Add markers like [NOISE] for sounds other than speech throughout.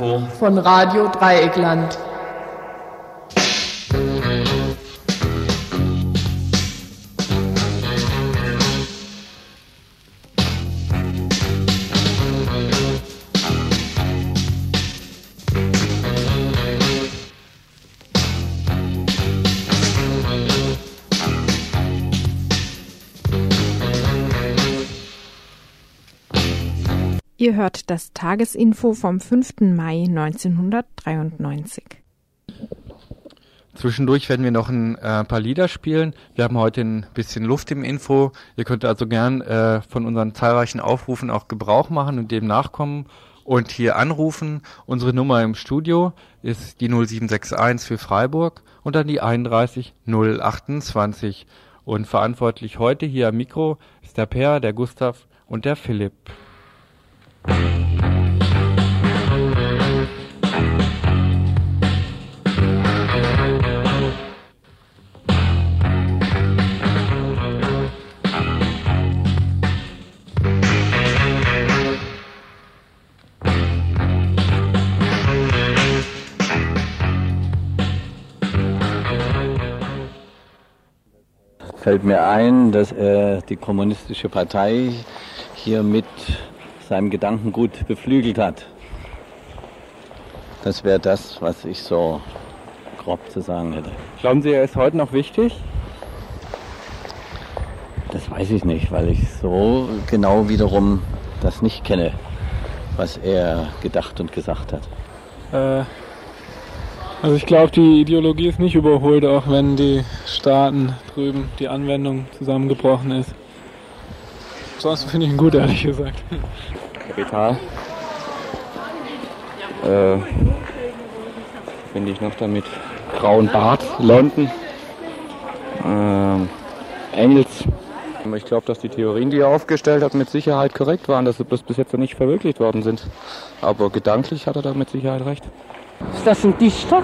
Tagesinfo von Radio Dreieckland. Ihr hört das Tagesinfo vom 5. Mai 1993. Zwischendurch werden wir noch ein äh, paar Lieder spielen. Wir haben heute ein bisschen Luft im Info. Ihr könnt also gern äh, von unseren zahlreichen Aufrufen auch Gebrauch machen und dem nachkommen und hier anrufen. Unsere Nummer im Studio ist die 0761 für Freiburg und dann die 31 028. Und verantwortlich heute hier am Mikro ist der Per, der Gustav und der Philipp. Fällt mir ein, dass er die kommunistische Partei hier mit seinem Gedankengut beflügelt hat. Das wäre das, was ich so grob zu sagen hätte. Glauben Sie, er ist heute noch wichtig? Das weiß ich nicht, weil ich so genau wiederum das nicht kenne, was er gedacht und gesagt hat. Äh, also ich glaube, die Ideologie ist nicht überholt, auch wenn die Staaten drüben die Anwendung zusammengebrochen ist. Sonst finde ich ihn gut, ehrlich gesagt. Kapital. Äh, finde ich noch damit. Grauen Bart, London. Ähm, Engels. Ich glaube, dass die Theorien, die er aufgestellt hat, mit Sicherheit korrekt waren, dass sie bloß bis jetzt noch nicht verwirklicht worden sind. Aber gedanklich hat er da mit Sicherheit recht. Ist das ein Dichter?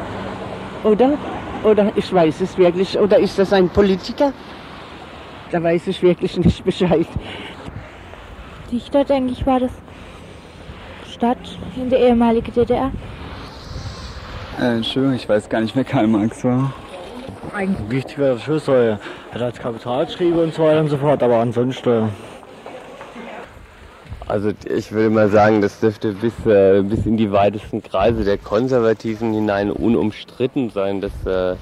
Oder? Oder ich weiß es wirklich. Oder ist das ein Politiker? Da weiß ich wirklich nicht Bescheid. Dichter, denke ich, war das Stadt in der ehemaligen DDR. Äh, Entschuldigung, ich weiß gar nicht, wer Karl Marx war. Eigentlich wichtig wäre das schon so, er hat als Kapital geschrieben und so weiter und so fort, aber ansonsten. Also ich würde mal sagen, das dürfte bis, äh, bis in die weitesten Kreise der Konservativen hinein unumstritten sein, dass äh,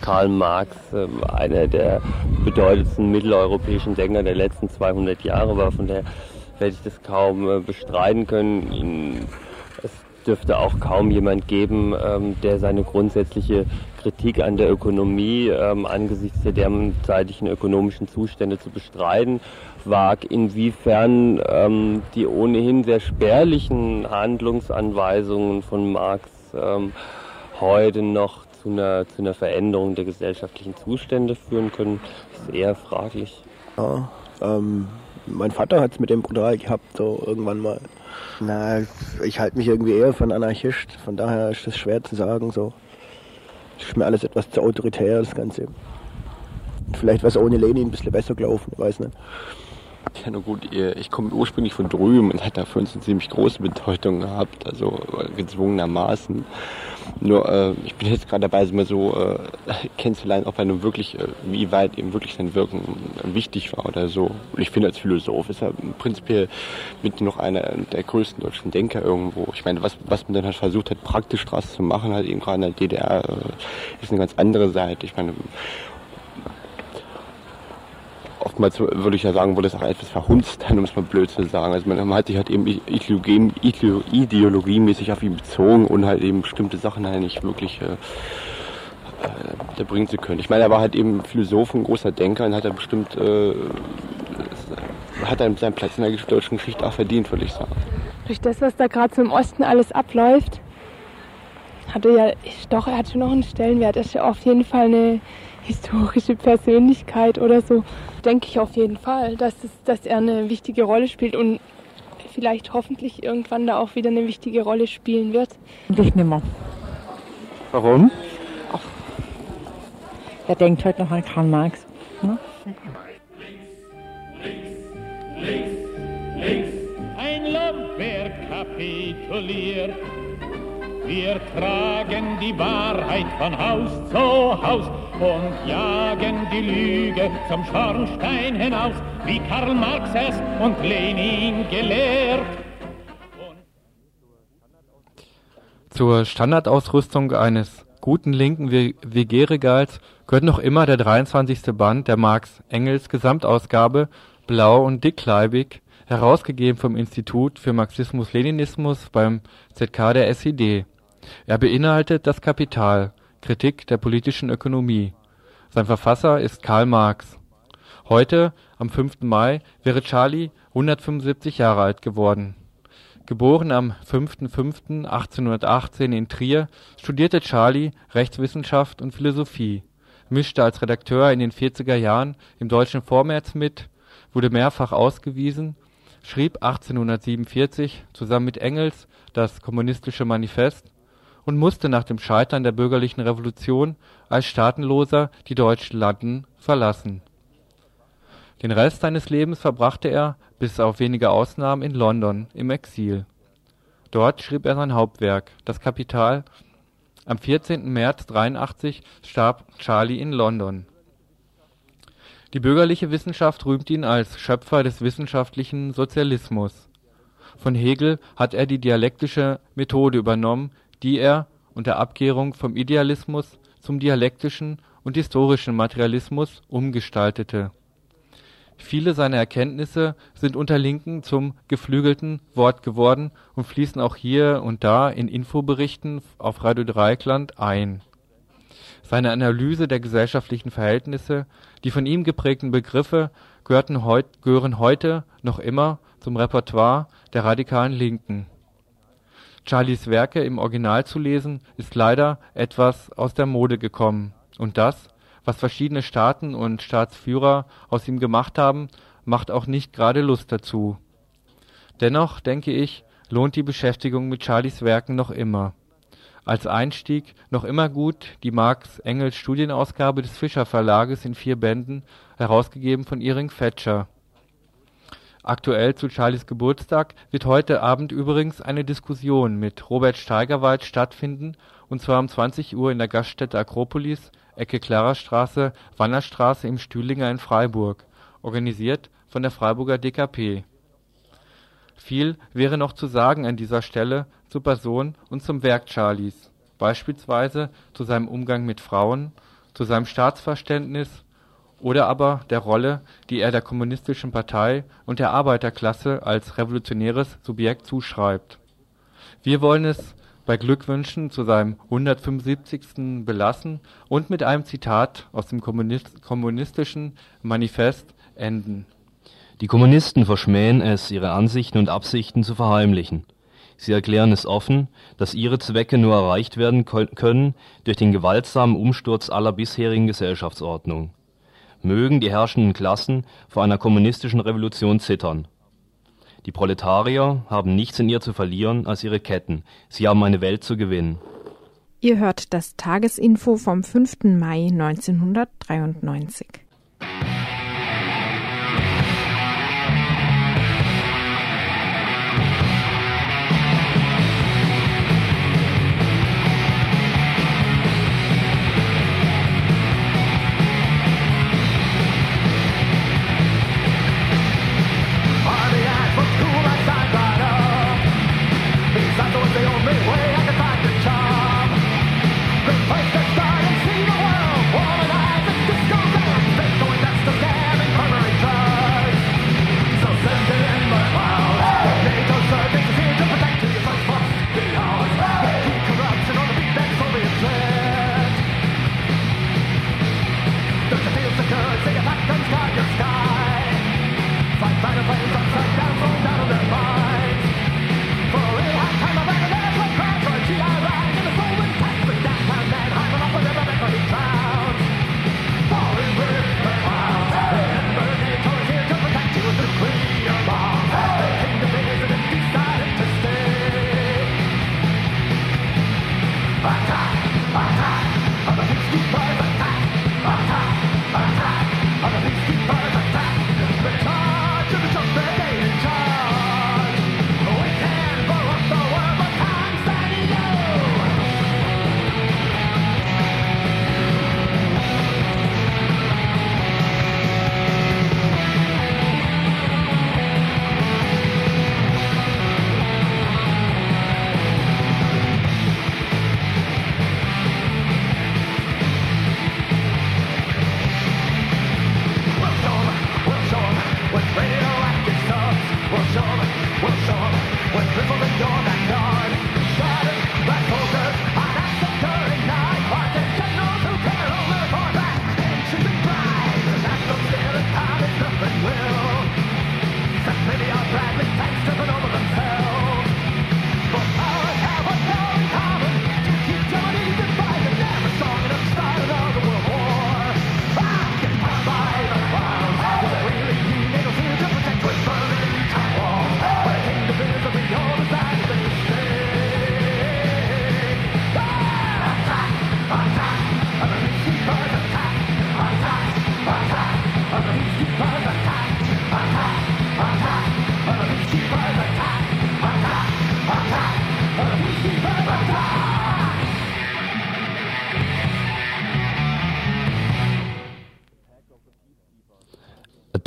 Karl Marx äh, einer der bedeutendsten mitteleuropäischen Denker der letzten 200 Jahre war. Von daher werde ich das kaum äh, bestreiten können. Es dürfte auch kaum jemand geben, ähm, der seine grundsätzliche Kritik an der Ökonomie ähm, angesichts der derzeitigen ökonomischen Zustände zu bestreiten wag, inwiefern ähm, die ohnehin sehr spärlichen Handlungsanweisungen von Marx heute noch zu einer, zu einer Veränderung der gesellschaftlichen Zustände führen können, ist eher fraglich. Ja, ähm, mein Vater hat es mit dem brutal gehabt, so irgendwann mal. Na, ich halte mich irgendwie eher von Anarchist, von daher ist das schwer zu sagen. So. Ist mir alles etwas zu autoritär, das Ganze. Vielleicht wäre es ohne Lenin ein bisschen besser gelaufen, weiß nicht. Ja, nur gut, ich komme ursprünglich von drüben und hat da für uns eine ziemlich große Bedeutung gehabt, also gezwungenermaßen. Nur äh, ich bin jetzt gerade dabei, mal so äh, [LAUGHS] kennenzulernen, ob er nun wirklich, äh, wie weit eben wirklich sein Wirken wichtig war oder so. Und ich finde, als Philosoph ist er prinzipiell mit noch einer der größten deutschen Denker irgendwo. Ich meine, was, was man dann halt versucht hat, praktisch draus zu machen, halt eben gerade in der DDR, äh, ist eine ganz andere Seite. Ich meine, oftmals würde ich ja sagen, wurde es auch etwas verhunzt, um es mal blöd zu sagen. Also man, hat sich halt eben Ideologie, ideologiemäßig auf ihn bezogen und halt eben bestimmte Sachen halt nicht wirklich äh, äh, bringen zu können. Ich meine, er war halt eben Philosoph, ein großer Denker und hat er bestimmt äh, hat er seinen Platz in der deutschen Geschichte auch verdient, würde ich sagen. Durch das, was da gerade so im Osten alles abläuft, hatte ja, doch, er hatte noch einen Stellenwert. Er ist ja auf jeden Fall eine historische Persönlichkeit oder so, denke ich auf jeden Fall, dass, es, dass er eine wichtige Rolle spielt und vielleicht hoffentlich irgendwann da auch wieder eine wichtige Rolle spielen wird. Ich nimmer. Warum? Ach, wer denkt heute noch an Karl Marx? Ne? Links, links, links. Ein Lampwerk kapituliert. Wir tragen die Wahrheit von Haus zu Haus und jagen die Lüge zum Schornstein hinaus, wie Karl Marx es und Lenin gelehrt. Zur Standardausrüstung eines guten linken WG-Regals gehört noch immer der 23. Band der Marx-Engels Gesamtausgabe Blau und dickleibig, herausgegeben vom Institut für Marxismus-Leninismus beim ZK der SED. Er beinhaltet Das Kapital (Kritik der politischen Ökonomie). Sein Verfasser ist Karl Marx. Heute, am 5. Mai, wäre Charlie 175 Jahre alt geworden. Geboren am 5. 5. in Trier, studierte Charlie Rechtswissenschaft und Philosophie, mischte als Redakteur in den 40er Jahren im Deutschen Vormärz mit, wurde mehrfach ausgewiesen, schrieb 1847 zusammen mit Engels das Kommunistische Manifest und musste nach dem Scheitern der bürgerlichen Revolution als Staatenloser die deutschen Landen verlassen. Den Rest seines Lebens verbrachte er, bis auf wenige Ausnahmen, in London im Exil. Dort schrieb er sein Hauptwerk Das Kapital. Am 14. März 83 starb Charlie in London. Die bürgerliche Wissenschaft rühmt ihn als Schöpfer des wissenschaftlichen Sozialismus. Von Hegel hat er die dialektische Methode übernommen die er, unter Abkehrung vom Idealismus, zum dialektischen und historischen Materialismus umgestaltete. Viele seiner Erkenntnisse sind unter Linken zum geflügelten Wort geworden und fließen auch hier und da in Infoberichten auf Radio Dreieckland ein. Seine Analyse der gesellschaftlichen Verhältnisse, die von ihm geprägten Begriffe gehören heute noch immer zum Repertoire der radikalen Linken Charlies Werke im Original zu lesen, ist leider etwas aus der Mode gekommen, und das, was verschiedene Staaten und Staatsführer aus ihm gemacht haben, macht auch nicht gerade Lust dazu. Dennoch, denke ich, lohnt die Beschäftigung mit Charlies Werken noch immer. Als Einstieg noch immer gut die Marx-Engels-Studienausgabe des Fischer-Verlages in vier Bänden, herausgegeben von Iring Fetscher Aktuell zu Charlies Geburtstag wird heute Abend übrigens eine Diskussion mit Robert Steigerwald stattfinden, und zwar um 20 Uhr in der Gaststätte Akropolis, Ecke Klarastraße, Wannerstraße im Stühlinger in Freiburg, organisiert von der Freiburger DKP. Viel wäre noch zu sagen an dieser Stelle zur Person und zum Werk Charlies, beispielsweise zu seinem Umgang mit Frauen, zu seinem Staatsverständnis oder aber der Rolle, die er der Kommunistischen Partei und der Arbeiterklasse als revolutionäres Subjekt zuschreibt. Wir wollen es bei Glückwünschen zu seinem 175. belassen und mit einem Zitat aus dem Kommunistischen Manifest enden. Die Kommunisten verschmähen es, ihre Ansichten und Absichten zu verheimlichen. Sie erklären es offen, dass ihre Zwecke nur erreicht werden können durch den gewaltsamen Umsturz aller bisherigen Gesellschaftsordnung mögen die herrschenden Klassen vor einer kommunistischen Revolution zittern. Die Proletarier haben nichts in ihr zu verlieren als ihre Ketten. Sie haben eine Welt zu gewinnen. Ihr hört das Tagesinfo vom 5. Mai 1993.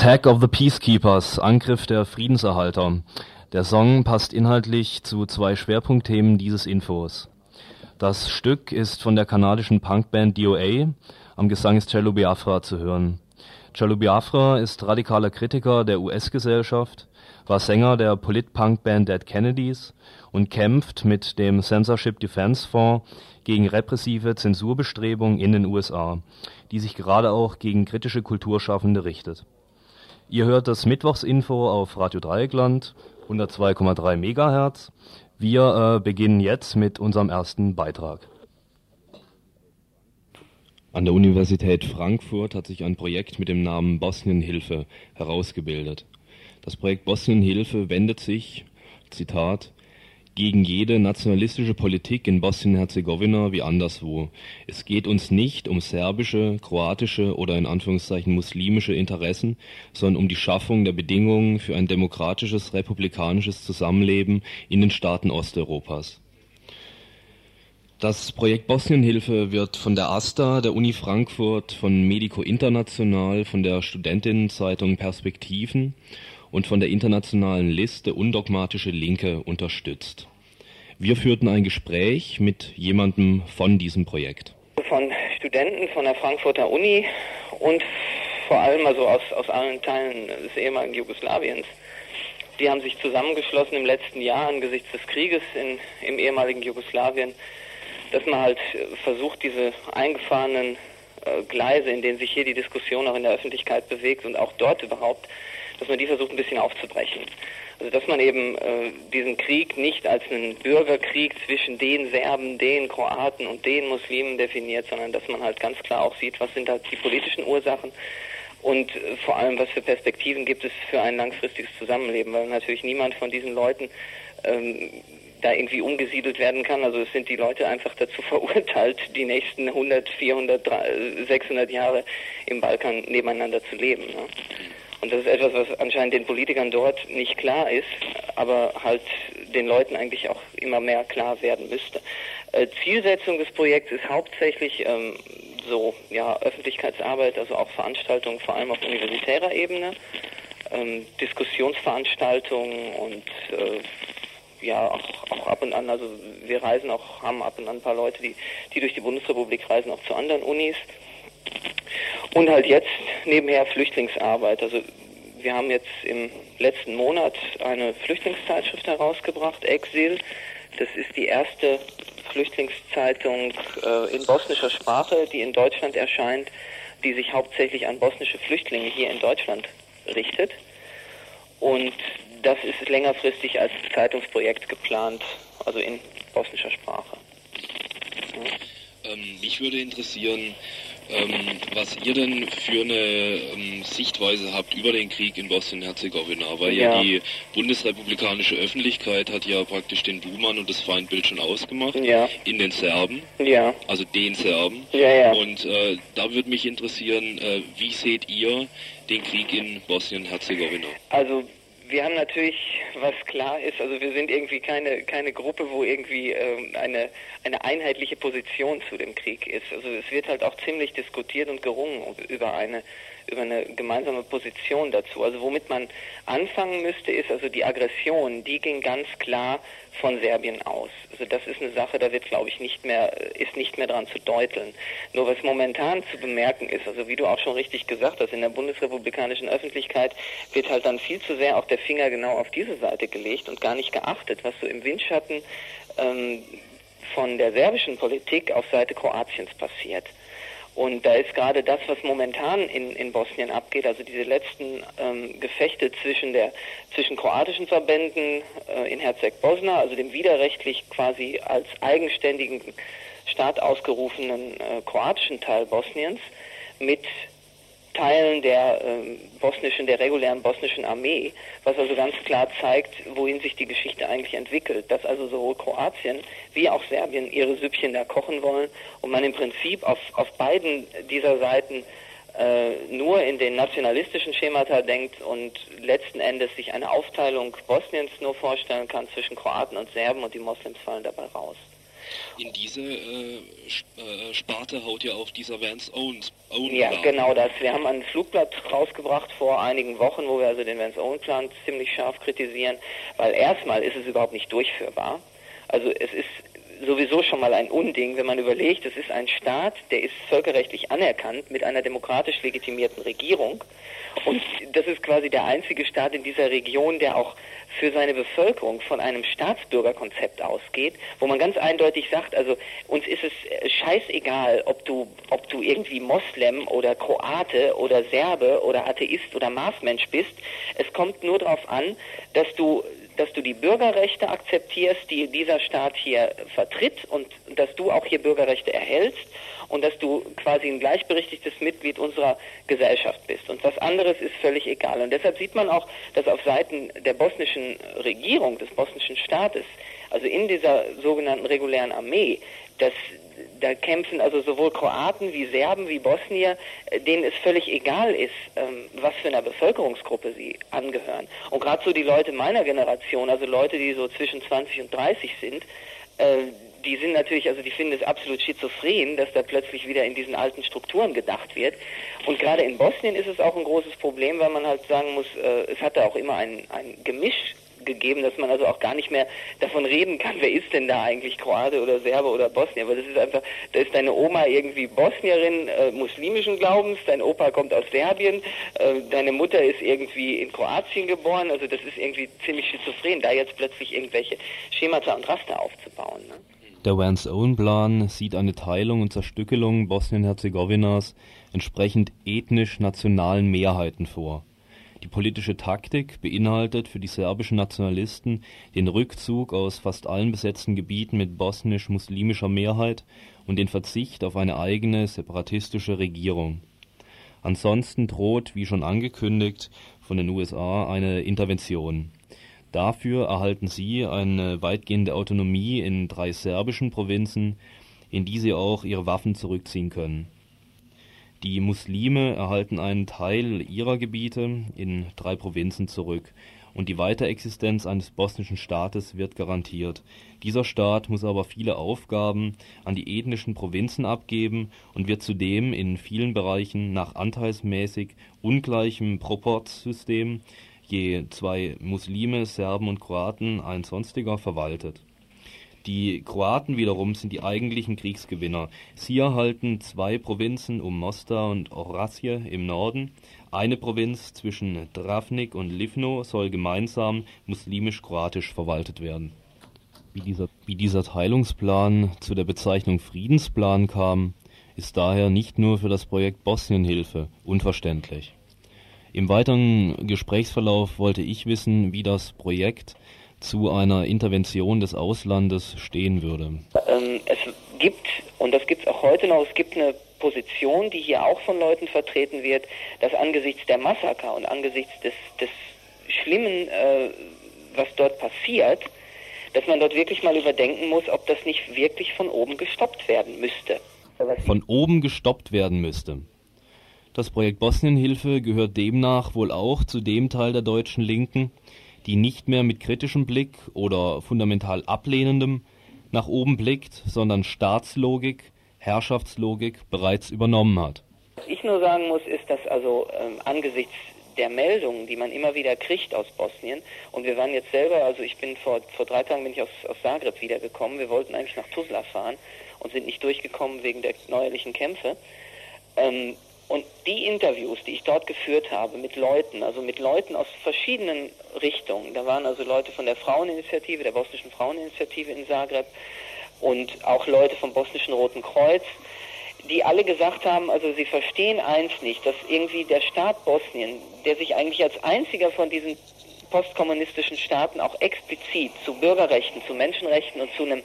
Attack of the Peacekeepers, Angriff der Friedenserhalter. Der Song passt inhaltlich zu zwei Schwerpunktthemen dieses Infos. Das Stück ist von der kanadischen Punkband DOA, am Gesang ist Cello Biafra zu hören. Cello Biafra ist radikaler Kritiker der US-Gesellschaft, war Sänger der Polit-Punk-Band Dead Kennedys und kämpft mit dem Censorship Defense Fonds gegen repressive Zensurbestrebungen in den USA, die sich gerade auch gegen kritische Kulturschaffende richtet. Ihr hört das Mittwochsinfo auf Radio Dreieckland 102,3 Megahertz. Wir äh, beginnen jetzt mit unserem ersten Beitrag. An der Universität Frankfurt hat sich ein Projekt mit dem Namen Bosnienhilfe herausgebildet. Das Projekt Bosnienhilfe wendet sich, Zitat, gegen jede nationalistische Politik in Bosnien-Herzegowina wie anderswo. Es geht uns nicht um serbische, kroatische oder in Anführungszeichen muslimische Interessen, sondern um die Schaffung der Bedingungen für ein demokratisches, republikanisches Zusammenleben in den Staaten Osteuropas. Das Projekt Bosnienhilfe wird von der AStA, der Uni Frankfurt, von Medico International, von der Studentinnenzeitung Perspektiven und von der internationalen Liste Undogmatische Linke unterstützt. Wir führten ein Gespräch mit jemandem von diesem Projekt. Von Studenten von der Frankfurter Uni und vor allem also aus, aus allen Teilen des ehemaligen Jugoslawiens. Die haben sich zusammengeschlossen im letzten Jahr angesichts des Krieges in, im ehemaligen Jugoslawien, dass man halt versucht, diese eingefahrenen äh, Gleise, in denen sich hier die Diskussion auch in der Öffentlichkeit bewegt und auch dort überhaupt, dass man die versucht ein bisschen aufzubrechen. Also dass man eben äh, diesen Krieg nicht als einen Bürgerkrieg zwischen den Serben, den Kroaten und den Muslimen definiert, sondern dass man halt ganz klar auch sieht, was sind halt die politischen Ursachen und äh, vor allem, was für Perspektiven gibt es für ein langfristiges Zusammenleben, weil natürlich niemand von diesen Leuten ähm, da irgendwie umgesiedelt werden kann. Also es sind die Leute einfach dazu [LAUGHS] verurteilt, die nächsten 100, 400, 600 Jahre im Balkan nebeneinander zu leben. Ne? Und das ist etwas, was anscheinend den Politikern dort nicht klar ist, aber halt den Leuten eigentlich auch immer mehr klar werden müsste. Äh, Zielsetzung des Projekts ist hauptsächlich ähm, so ja Öffentlichkeitsarbeit, also auch Veranstaltungen, vor allem auf universitärer Ebene, ähm, Diskussionsveranstaltungen und äh, ja auch, auch ab und an, also wir reisen auch, haben ab und an ein paar Leute, die, die durch die Bundesrepublik reisen, auch zu anderen Unis. Und halt jetzt nebenher Flüchtlingsarbeit. Also wir haben jetzt im letzten Monat eine Flüchtlingszeitschrift herausgebracht, Exil. Das ist die erste Flüchtlingszeitung äh, in bosnischer Sprache, die in Deutschland erscheint, die sich hauptsächlich an bosnische Flüchtlinge hier in Deutschland richtet. Und das ist längerfristig als Zeitungsprojekt geplant, also in bosnischer Sprache. Ja. Ähm, mich würde interessieren, ähm, was ihr denn für eine ähm, Sichtweise habt über den Krieg in Bosnien-Herzegowina, weil ja. ja. die bundesrepublikanische Öffentlichkeit hat ja praktisch den Buhmann und das Feindbild schon ausgemacht ja. in den Serben, ja. also den Serben. Ja, ja. Und äh, da würde mich interessieren, äh, wie seht ihr den Krieg in Bosnien-Herzegowina? Also wir haben natürlich, was klar ist, also wir sind irgendwie keine, keine Gruppe, wo irgendwie ähm, eine, eine einheitliche Position zu dem Krieg ist. Also es wird halt auch ziemlich diskutiert und gerungen über eine, über eine gemeinsame Position dazu. Also womit man anfangen müsste, ist also die Aggression, die ging ganz klar von Serbien aus. Also das ist eine Sache, da wird glaube ich nicht mehr, ist nicht mehr dran zu deuteln. Nur was momentan zu bemerken ist, also wie du auch schon richtig gesagt hast, in der bundesrepublikanischen Öffentlichkeit wird halt dann viel zu sehr auch der Finger genau auf diese Seite gelegt und gar nicht geachtet, was so im Windschatten ähm, von der serbischen Politik auf Seite Kroatiens passiert. Und da ist gerade das, was momentan in, in Bosnien abgeht, also diese letzten ähm, Gefechte zwischen der zwischen kroatischen Verbänden äh, in Herzeg-Bosna, also dem widerrechtlich quasi als eigenständigen Staat ausgerufenen äh, kroatischen Teil Bosniens, mit Teilen der äh, bosnischen, der regulären bosnischen Armee, was also ganz klar zeigt, wohin sich die Geschichte eigentlich entwickelt, dass also sowohl Kroatien wie auch Serbien ihre Süppchen da kochen wollen und man im Prinzip auf, auf beiden dieser Seiten äh, nur in den nationalistischen Schemata denkt und letzten Endes sich eine Aufteilung Bosniens nur vorstellen kann zwischen Kroaten und Serben und die Moslems fallen dabei raus. In diese äh, äh, Sparte haut ja auch dieser Vance Owens. Owen Ja, Plan. genau das. Wir haben ein Flugblatt rausgebracht vor einigen Wochen, wo wir also den Vance Owen Plan ziemlich scharf kritisieren, weil erstmal ist es überhaupt nicht durchführbar. Also es ist sowieso schon mal ein Unding, wenn man überlegt, es ist ein Staat, der ist völkerrechtlich anerkannt mit einer demokratisch legitimierten Regierung. Und das ist quasi der einzige Staat in dieser Region, der auch für seine Bevölkerung von einem Staatsbürgerkonzept ausgeht, wo man ganz eindeutig sagt, also uns ist es scheißegal, ob du, ob du irgendwie Moslem oder Kroate oder Serbe oder Atheist oder Marsmensch bist. Es kommt nur darauf an, dass du dass du die Bürgerrechte akzeptierst, die dieser Staat hier vertritt und dass du auch hier Bürgerrechte erhältst und dass du quasi ein gleichberechtigtes Mitglied unserer Gesellschaft bist. Und was anderes ist völlig egal. Und deshalb sieht man auch, dass auf Seiten der bosnischen Regierung, des bosnischen Staates, also in dieser sogenannten regulären Armee, dass da kämpfen also sowohl Kroaten wie Serben wie Bosnier, äh, denen es völlig egal ist, ähm, was für einer Bevölkerungsgruppe sie angehören. Und gerade so die Leute meiner Generation, also Leute, die so zwischen 20 und 30 sind, äh, die sind natürlich, also die finden es absolut schizophren, dass da plötzlich wieder in diesen alten Strukturen gedacht wird. Und gerade in Bosnien ist es auch ein großes Problem, weil man halt sagen muss, äh, es hat da auch immer ein, ein Gemisch gegeben, dass man also auch gar nicht mehr davon reden kann, wer ist denn da eigentlich Kroate oder Serbe oder Bosnier, weil das ist einfach, da ist deine Oma irgendwie Bosnierin äh, muslimischen Glaubens, dein Opa kommt aus Serbien, äh, deine Mutter ist irgendwie in Kroatien geboren, also das ist irgendwie ziemlich schizophren, da jetzt plötzlich irgendwelche Schemata und Raster aufzubauen. Ne? Der Vance-Owen-Plan sieht eine Teilung und Zerstückelung Bosnien-Herzegowinas entsprechend ethnisch-nationalen Mehrheiten vor. Die politische Taktik beinhaltet für die serbischen Nationalisten den Rückzug aus fast allen besetzten Gebieten mit bosnisch-muslimischer Mehrheit und den Verzicht auf eine eigene separatistische Regierung. Ansonsten droht, wie schon angekündigt, von den USA eine Intervention. Dafür erhalten sie eine weitgehende Autonomie in drei serbischen Provinzen, in die sie auch ihre Waffen zurückziehen können. Die Muslime erhalten einen Teil ihrer Gebiete in drei Provinzen zurück und die Weiterexistenz eines bosnischen Staates wird garantiert. Dieser Staat muss aber viele Aufgaben an die ethnischen Provinzen abgeben und wird zudem in vielen Bereichen nach anteilsmäßig ungleichem Proportsystem je zwei Muslime, Serben und Kroaten, ein sonstiger verwaltet. Die Kroaten wiederum sind die eigentlichen Kriegsgewinner. Sie erhalten zwei Provinzen um Mostar und Orasje im Norden. Eine Provinz zwischen Dravnik und Livno soll gemeinsam muslimisch-kroatisch verwaltet werden. Wie dieser, wie dieser Teilungsplan zu der Bezeichnung Friedensplan kam, ist daher nicht nur für das Projekt Bosnienhilfe unverständlich. Im weiteren Gesprächsverlauf wollte ich wissen, wie das Projekt zu einer Intervention des Auslandes stehen würde. Ähm, es gibt, und das gibt es auch heute noch, es gibt eine Position, die hier auch von Leuten vertreten wird, dass angesichts der Massaker und angesichts des, des Schlimmen, äh, was dort passiert, dass man dort wirklich mal überdenken muss, ob das nicht wirklich von oben gestoppt werden müsste. Von oben gestoppt werden müsste. Das Projekt Bosnienhilfe gehört demnach wohl auch zu dem Teil der deutschen Linken, die nicht mehr mit kritischem Blick oder fundamental ablehnendem nach oben blickt, sondern Staatslogik, Herrschaftslogik bereits übernommen hat. Was ich nur sagen muss, ist, dass also ähm, angesichts der Meldungen, die man immer wieder kriegt aus Bosnien, und wir waren jetzt selber, also ich bin vor, vor drei Tagen bin ich aus, aus Zagreb wiedergekommen, wir wollten eigentlich nach Tuzla fahren und sind nicht durchgekommen wegen der neuerlichen Kämpfe. Ähm, und die Interviews, die ich dort geführt habe mit Leuten, also mit Leuten aus verschiedenen Richtungen, da waren also Leute von der Fraueninitiative, der bosnischen Fraueninitiative in Zagreb und auch Leute vom bosnischen Roten Kreuz, die alle gesagt haben, also sie verstehen eins nicht, dass irgendwie der Staat Bosnien, der sich eigentlich als einziger von diesen postkommunistischen Staaten auch explizit zu Bürgerrechten, zu Menschenrechten und zu einem,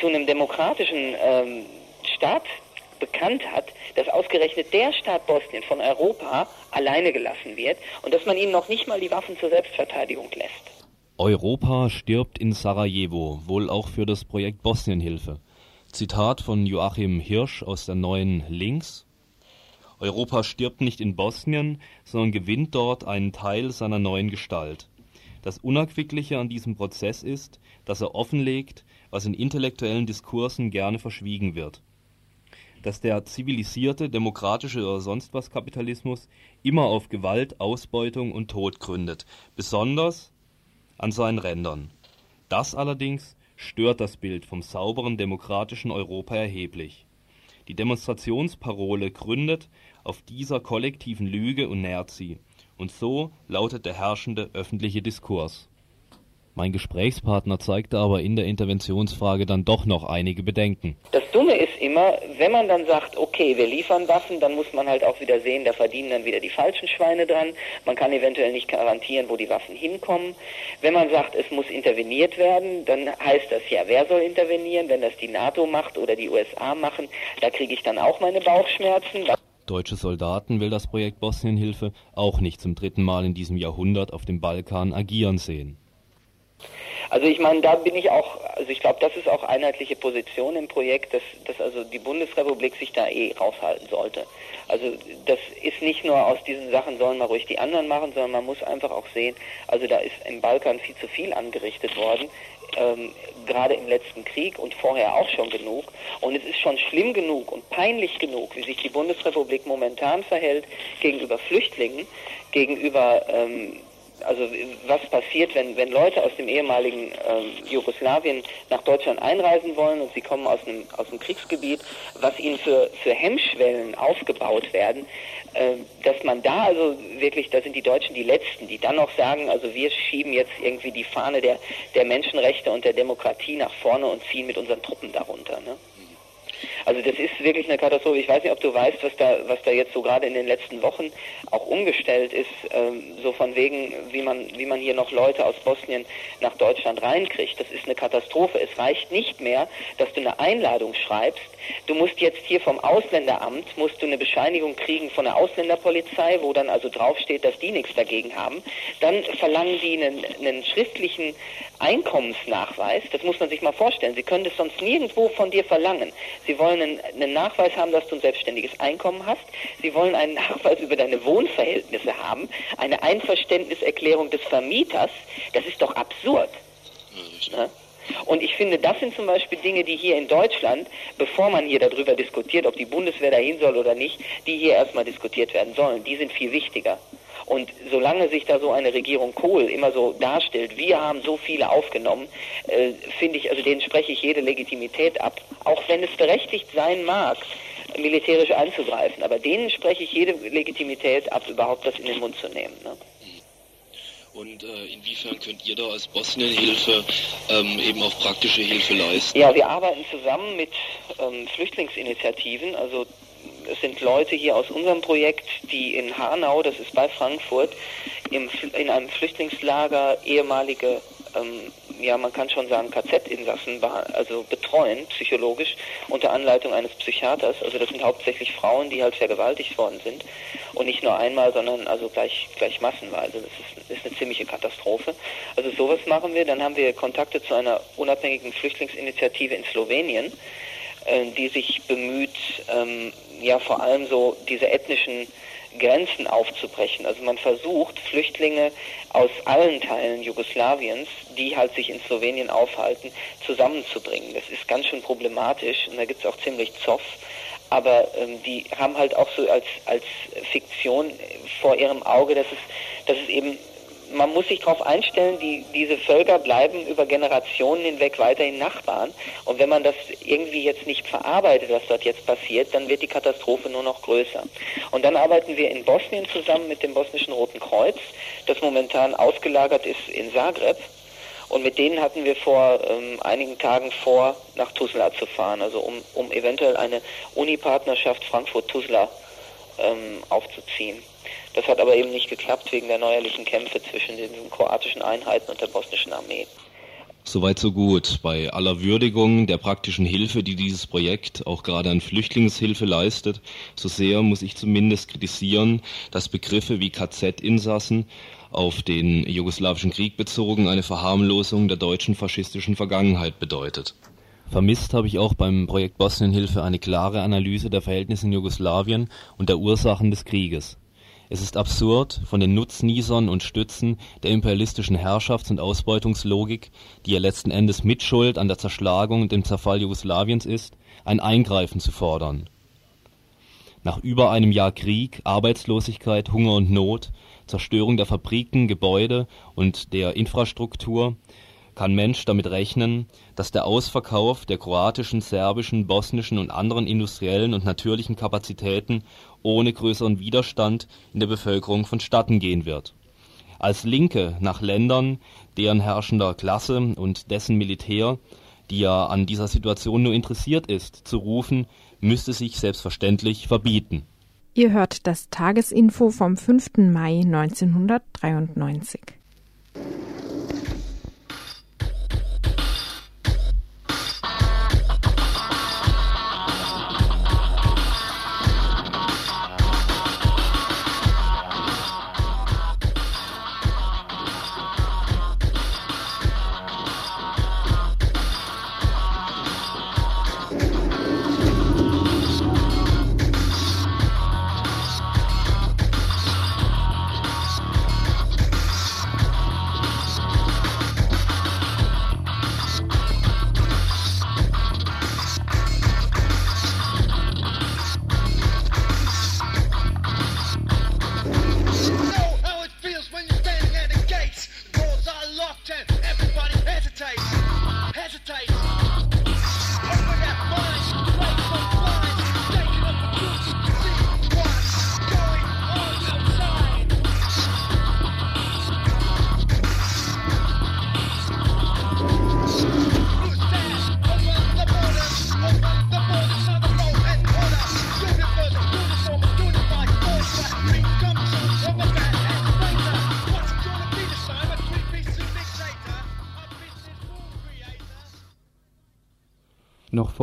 zu einem demokratischen ähm, Staat bekannt hat, dass ausgerechnet der Staat Bosnien von Europa alleine gelassen wird und dass man ihnen noch nicht mal die Waffen zur Selbstverteidigung lässt. Europa stirbt in Sarajevo, wohl auch für das Projekt Bosnienhilfe. Zitat von Joachim Hirsch aus der neuen Links. Europa stirbt nicht in Bosnien, sondern gewinnt dort einen Teil seiner neuen Gestalt. Das Unerquickliche an diesem Prozess ist, dass er offenlegt, was in intellektuellen Diskursen gerne verschwiegen wird. Dass der zivilisierte, demokratische oder sonst was Kapitalismus immer auf Gewalt, Ausbeutung und Tod gründet, besonders an seinen Rändern. Das allerdings stört das Bild vom sauberen demokratischen Europa erheblich. Die Demonstrationsparole gründet auf dieser kollektiven Lüge und nährt sie, und so lautet der herrschende öffentliche Diskurs mein Gesprächspartner zeigte aber in der Interventionsfrage dann doch noch einige Bedenken. Das Dumme ist immer, wenn man dann sagt, okay, wir liefern Waffen, dann muss man halt auch wieder sehen, da verdienen dann wieder die falschen Schweine dran. Man kann eventuell nicht garantieren, wo die Waffen hinkommen. Wenn man sagt, es muss interveniert werden, dann heißt das ja, wer soll intervenieren? Wenn das die NATO macht oder die USA machen, da kriege ich dann auch meine Bauchschmerzen. Deutsche Soldaten will das Projekt Bosnienhilfe auch nicht zum dritten Mal in diesem Jahrhundert auf dem Balkan agieren sehen. Also ich meine, da bin ich auch, also ich glaube, das ist auch einheitliche Position im Projekt, dass, dass also die Bundesrepublik sich da eh raushalten sollte. Also das ist nicht nur aus diesen Sachen sollen mal ruhig die anderen machen, sondern man muss einfach auch sehen, also da ist im Balkan viel zu viel angerichtet worden, ähm, gerade im letzten Krieg und vorher auch schon genug. Und es ist schon schlimm genug und peinlich genug, wie sich die Bundesrepublik momentan verhält gegenüber Flüchtlingen, gegenüber ähm, also was passiert, wenn, wenn Leute aus dem ehemaligen äh, Jugoslawien nach Deutschland einreisen wollen und sie kommen aus einem, aus einem Kriegsgebiet, was ihnen für, für Hemmschwellen aufgebaut werden, äh, dass man da also wirklich, da sind die Deutschen die Letzten, die dann noch sagen, also wir schieben jetzt irgendwie die Fahne der, der Menschenrechte und der Demokratie nach vorne und ziehen mit unseren Truppen darunter. Ne? Also das ist wirklich eine Katastrophe. Ich weiß nicht, ob du weißt, was da, was da jetzt so gerade in den letzten Wochen auch umgestellt ist, ähm, so von wegen, wie man, wie man hier noch Leute aus Bosnien nach Deutschland reinkriegt. Das ist eine Katastrophe. Es reicht nicht mehr, dass du eine Einladung schreibst. Du musst jetzt hier vom Ausländeramt, musst du eine Bescheinigung kriegen von der Ausländerpolizei, wo dann also draufsteht, dass die nichts dagegen haben. Dann verlangen die einen, einen schriftlichen Einkommensnachweis. Das muss man sich mal vorstellen. Sie können das sonst nirgendwo von dir verlangen. Sie wollen einen, einen, Nachweis haben, dass du ein selbstständiges Einkommen hast. Sie wollen einen [LAUGHS] Nachweis über deine Wohnverhältnisse haben. Eine Einverständniserklärung des Vermieters. Das ist doch absurd. Ja, ne? Und ich finde, das sind zum Beispiel Dinge, die hier in Deutschland, bevor man hier darüber diskutiert, ob die Bundeswehr dahin soll oder nicht, die hier erstmal diskutiert werden sollen. Die sind viel wichtiger. Und solange sich da so eine Regierung Kohl immer so darstellt, wir haben so viele aufgenommen, äh, finde ich, also denen spreche ich jede Legitimität ab. Auch wenn es berechtigt sein mag, militärisch einzugreifen. Aber denen spreche ich jede Legitimität ab, überhaupt das in den Mund zu nehmen. Ne? Und äh, inwiefern könnt ihr da als Bosnienhilfe ähm, eben auch praktische Hilfe leisten? Ja, wir arbeiten zusammen mit ähm, Flüchtlingsinitiativen, also es sind Leute hier aus unserem Projekt, die in Hanau, das ist bei Frankfurt, im, in einem Flüchtlingslager ehemalige, ähm, ja man kann schon sagen KZ-Insassen, also betreuen, psychologisch, unter Anleitung eines Psychiaters. Also das sind hauptsächlich Frauen, die halt vergewaltigt worden sind. Und nicht nur einmal, sondern also gleich, gleich massenweise. Das ist, ist eine ziemliche Katastrophe. Also sowas machen wir. Dann haben wir Kontakte zu einer unabhängigen Flüchtlingsinitiative in Slowenien äh, die sich bemüht, ähm, ja vor allem so diese ethnischen Grenzen aufzubrechen. Also man versucht, Flüchtlinge aus allen Teilen Jugoslawiens, die halt sich in Slowenien aufhalten, zusammenzubringen. Das ist ganz schön problematisch und da gibt es auch ziemlich Zoff. Aber ähm, die haben halt auch so als, als Fiktion vor ihrem Auge, dass es, dass es eben man muss sich darauf einstellen, die, diese Völker bleiben über Generationen hinweg weiterhin Nachbarn. Und wenn man das irgendwie jetzt nicht verarbeitet, was dort jetzt passiert, dann wird die Katastrophe nur noch größer. Und dann arbeiten wir in Bosnien zusammen mit dem bosnischen Roten Kreuz, das momentan ausgelagert ist in Zagreb. Und mit denen hatten wir vor ähm, einigen Tagen vor, nach Tuzla zu fahren, also um, um eventuell eine Uni-Partnerschaft Frankfurt-Tuzla ähm, aufzuziehen. Das hat aber eben nicht geklappt wegen der neuerlichen Kämpfe zwischen den kroatischen Einheiten und der bosnischen Armee. Soweit so gut. Bei aller Würdigung der praktischen Hilfe, die dieses Projekt auch gerade an Flüchtlingshilfe leistet, so sehr muss ich zumindest kritisieren, dass Begriffe wie KZ-Insassen auf den jugoslawischen Krieg bezogen eine Verharmlosung der deutschen faschistischen Vergangenheit bedeutet. Vermisst habe ich auch beim Projekt Bosnienhilfe eine klare Analyse der Verhältnisse in Jugoslawien und der Ursachen des Krieges. Es ist absurd, von den Nutznießern und Stützen der imperialistischen Herrschafts- und Ausbeutungslogik, die ja letzten Endes Mitschuld an der Zerschlagung und dem Zerfall Jugoslawiens ist, ein Eingreifen zu fordern. Nach über einem Jahr Krieg, Arbeitslosigkeit, Hunger und Not, Zerstörung der Fabriken, Gebäude und der Infrastruktur kann Mensch damit rechnen, dass der Ausverkauf der kroatischen, serbischen, bosnischen und anderen industriellen und natürlichen Kapazitäten ohne größeren Widerstand in der Bevölkerung vonstatten gehen wird. Als Linke nach Ländern, deren herrschender Klasse und dessen Militär, die ja an dieser Situation nur interessiert ist, zu rufen, müsste sich selbstverständlich verbieten. Ihr hört das Tagesinfo vom 5. Mai 1993.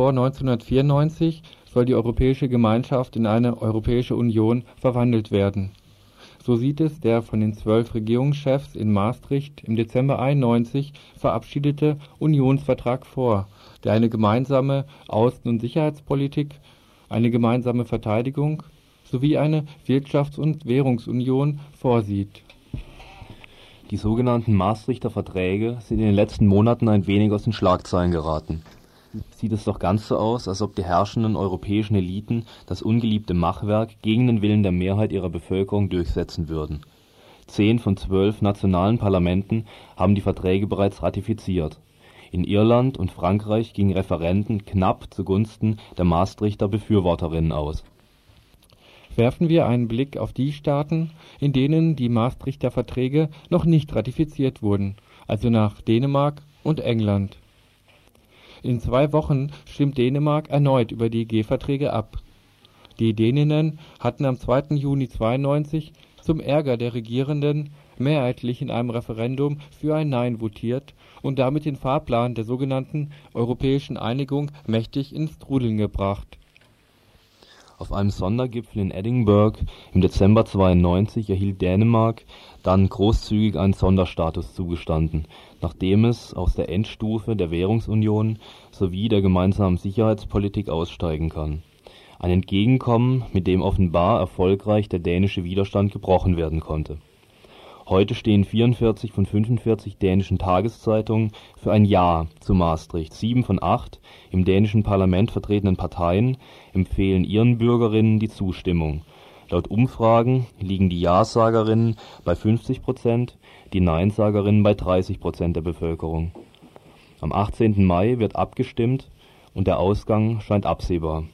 Vor 1994 soll die Europäische Gemeinschaft in eine Europäische Union verwandelt werden. So sieht es der von den zwölf Regierungschefs in Maastricht im Dezember 91 verabschiedete Unionsvertrag vor, der eine gemeinsame Außen und Sicherheitspolitik, eine gemeinsame Verteidigung sowie eine Wirtschafts und Währungsunion vorsieht. Die sogenannten Maastrichter Verträge sind in den letzten Monaten ein wenig aus den Schlagzeilen geraten. Sieht es doch ganz so aus, als ob die herrschenden europäischen Eliten das ungeliebte Machwerk gegen den Willen der Mehrheit ihrer Bevölkerung durchsetzen würden. Zehn von zwölf nationalen Parlamenten haben die Verträge bereits ratifiziert. In Irland und Frankreich gingen Referenden knapp zugunsten der Maastrichter Befürworterinnen aus. Werfen wir einen Blick auf die Staaten, in denen die Maastrichter Verträge noch nicht ratifiziert wurden, also nach Dänemark und England. In zwei Wochen stimmt Dänemark erneut über die G-Verträge ab. Die Däninnen hatten am 2. Juni 92 zum Ärger der Regierenden mehrheitlich in einem Referendum für ein Nein votiert und damit den Fahrplan der sogenannten Europäischen Einigung mächtig ins Trudeln gebracht. Auf einem Sondergipfel in Edinburgh im Dezember 92 erhielt Dänemark dann großzügig einen Sonderstatus zugestanden, nachdem es aus der Endstufe der Währungsunion sowie der gemeinsamen Sicherheitspolitik aussteigen kann. Ein Entgegenkommen, mit dem offenbar erfolgreich der dänische Widerstand gebrochen werden konnte. Heute stehen 44 von 45 dänischen Tageszeitungen für ein Ja zu Maastricht. Sieben von acht im dänischen Parlament vertretenen Parteien empfehlen ihren Bürgerinnen die Zustimmung. Laut Umfragen liegen die Ja-Sagerinnen bei 50 Prozent, die Nein-Sagerinnen bei 30 Prozent der Bevölkerung. Am 18. Mai wird abgestimmt und der Ausgang scheint absehbar.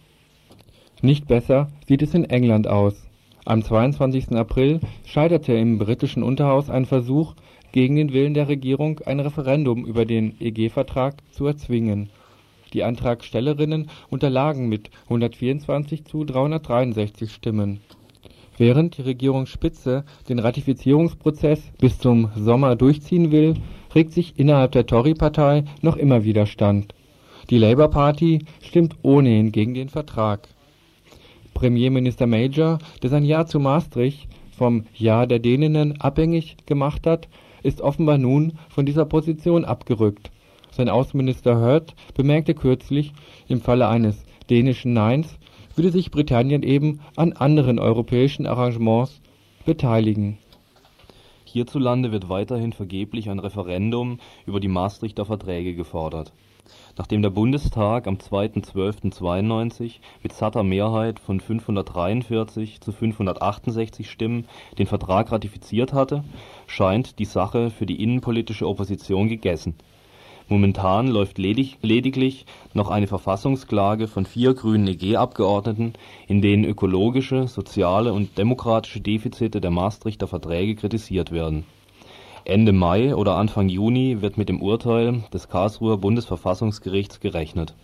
Nicht besser sieht es in England aus. Am 22. April scheiterte im britischen Unterhaus ein Versuch, gegen den Willen der Regierung ein Referendum über den EG-Vertrag zu erzwingen. Die Antragstellerinnen unterlagen mit 124 zu 363 Stimmen. Während die Regierungsspitze den Ratifizierungsprozess bis zum Sommer durchziehen will, regt sich innerhalb der Tory-Partei noch immer Widerstand. Die Labour Party stimmt ohnehin gegen den Vertrag. Premierminister Major, der sein Ja zu Maastricht vom Ja der Däninnen abhängig gemacht hat, ist offenbar nun von dieser Position abgerückt. Sein Außenminister Hurt bemerkte kürzlich, im Falle eines dänischen Neins würde sich Britannien eben an anderen europäischen Arrangements beteiligen. Hierzulande wird weiterhin vergeblich ein Referendum über die Maastrichter Verträge gefordert. Nachdem der Bundestag am 2.12.92 mit satter Mehrheit von 543 zu 568 Stimmen den Vertrag ratifiziert hatte, scheint die Sache für die innenpolitische Opposition gegessen. Momentan läuft ledig lediglich noch eine Verfassungsklage von vier grünen EG-Abgeordneten, in denen ökologische, soziale und demokratische Defizite der Maastrichter Verträge kritisiert werden Ende Mai oder Anfang Juni wird mit dem Urteil des Karlsruher Bundesverfassungsgerichts gerechnet.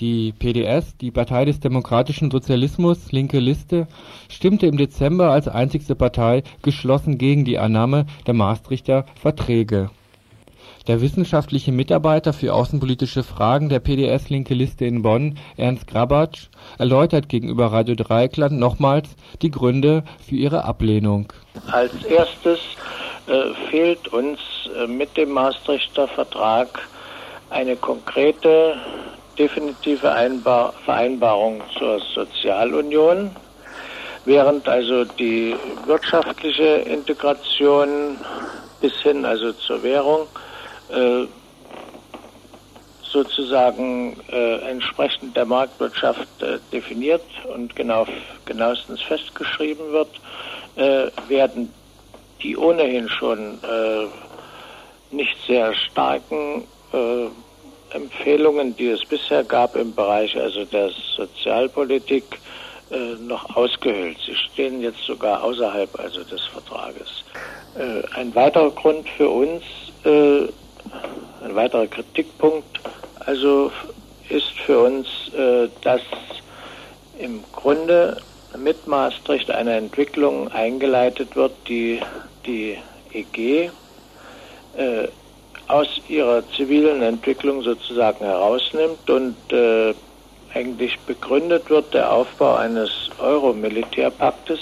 Die PDS, die Partei des demokratischen Sozialismus (Linke Liste), stimmte im Dezember als einzigste Partei geschlossen gegen die Annahme der Maastrichter Verträge. Der wissenschaftliche Mitarbeiter für außenpolitische Fragen der PDS Linke Liste in Bonn, Ernst Grabatsch, erläutert gegenüber Radio Dreieckland nochmals die Gründe für ihre Ablehnung. Als erstes äh, fehlt uns äh, mit dem Maastrichter Vertrag eine konkrete, definitive Einbar Vereinbarung zur Sozialunion, während also die wirtschaftliche Integration bis hin also zur Währung äh, sozusagen äh, entsprechend der Marktwirtschaft äh, definiert und genau, genauestens festgeschrieben wird, äh, werden die ohnehin schon äh, nicht sehr starken äh, Empfehlungen, die es bisher gab im Bereich also der Sozialpolitik, äh, noch ausgehöhlt. Sie stehen jetzt sogar außerhalb also des Vertrages. Äh, ein weiterer Grund für uns, äh, ein weiterer Kritikpunkt, also ist für uns, äh, dass im Grunde mit Maastricht eine Entwicklung eingeleitet wird, die die EG äh, aus ihrer zivilen Entwicklung sozusagen herausnimmt und äh, eigentlich begründet wird der Aufbau eines Euro-Militärpaktes,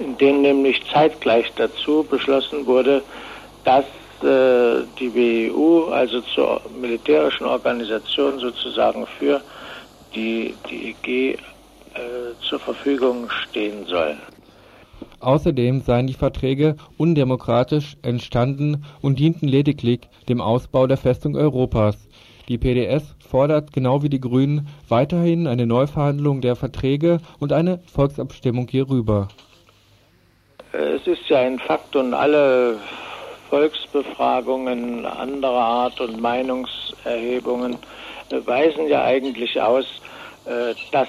in dem nämlich zeitgleich dazu beschlossen wurde, dass äh, die WEU, also zur militärischen Organisation sozusagen für die, die EG äh, zur Verfügung stehen soll. Außerdem seien die Verträge undemokratisch entstanden und dienten lediglich dem Ausbau der Festung Europas. Die PDS fordert genau wie die Grünen weiterhin eine Neuverhandlung der Verträge und eine Volksabstimmung hierüber. Es ist ja ein Fakt und alle Volksbefragungen anderer Art und Meinungserhebungen weisen ja eigentlich aus, äh, dass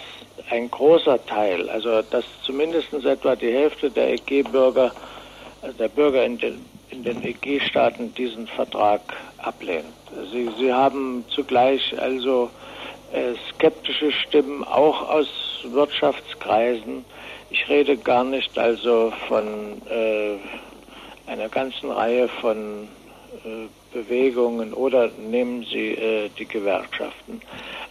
ein großer Teil, also dass zumindest etwa die Hälfte der EG-Bürger, also der Bürger in den, in den EG-Staaten diesen Vertrag ablehnt. Sie, sie haben zugleich also äh, skeptische Stimmen auch aus Wirtschaftskreisen. Ich rede gar nicht also von äh, einer ganzen Reihe von äh, Bewegungen oder nehmen Sie äh, die Gewerkschaften.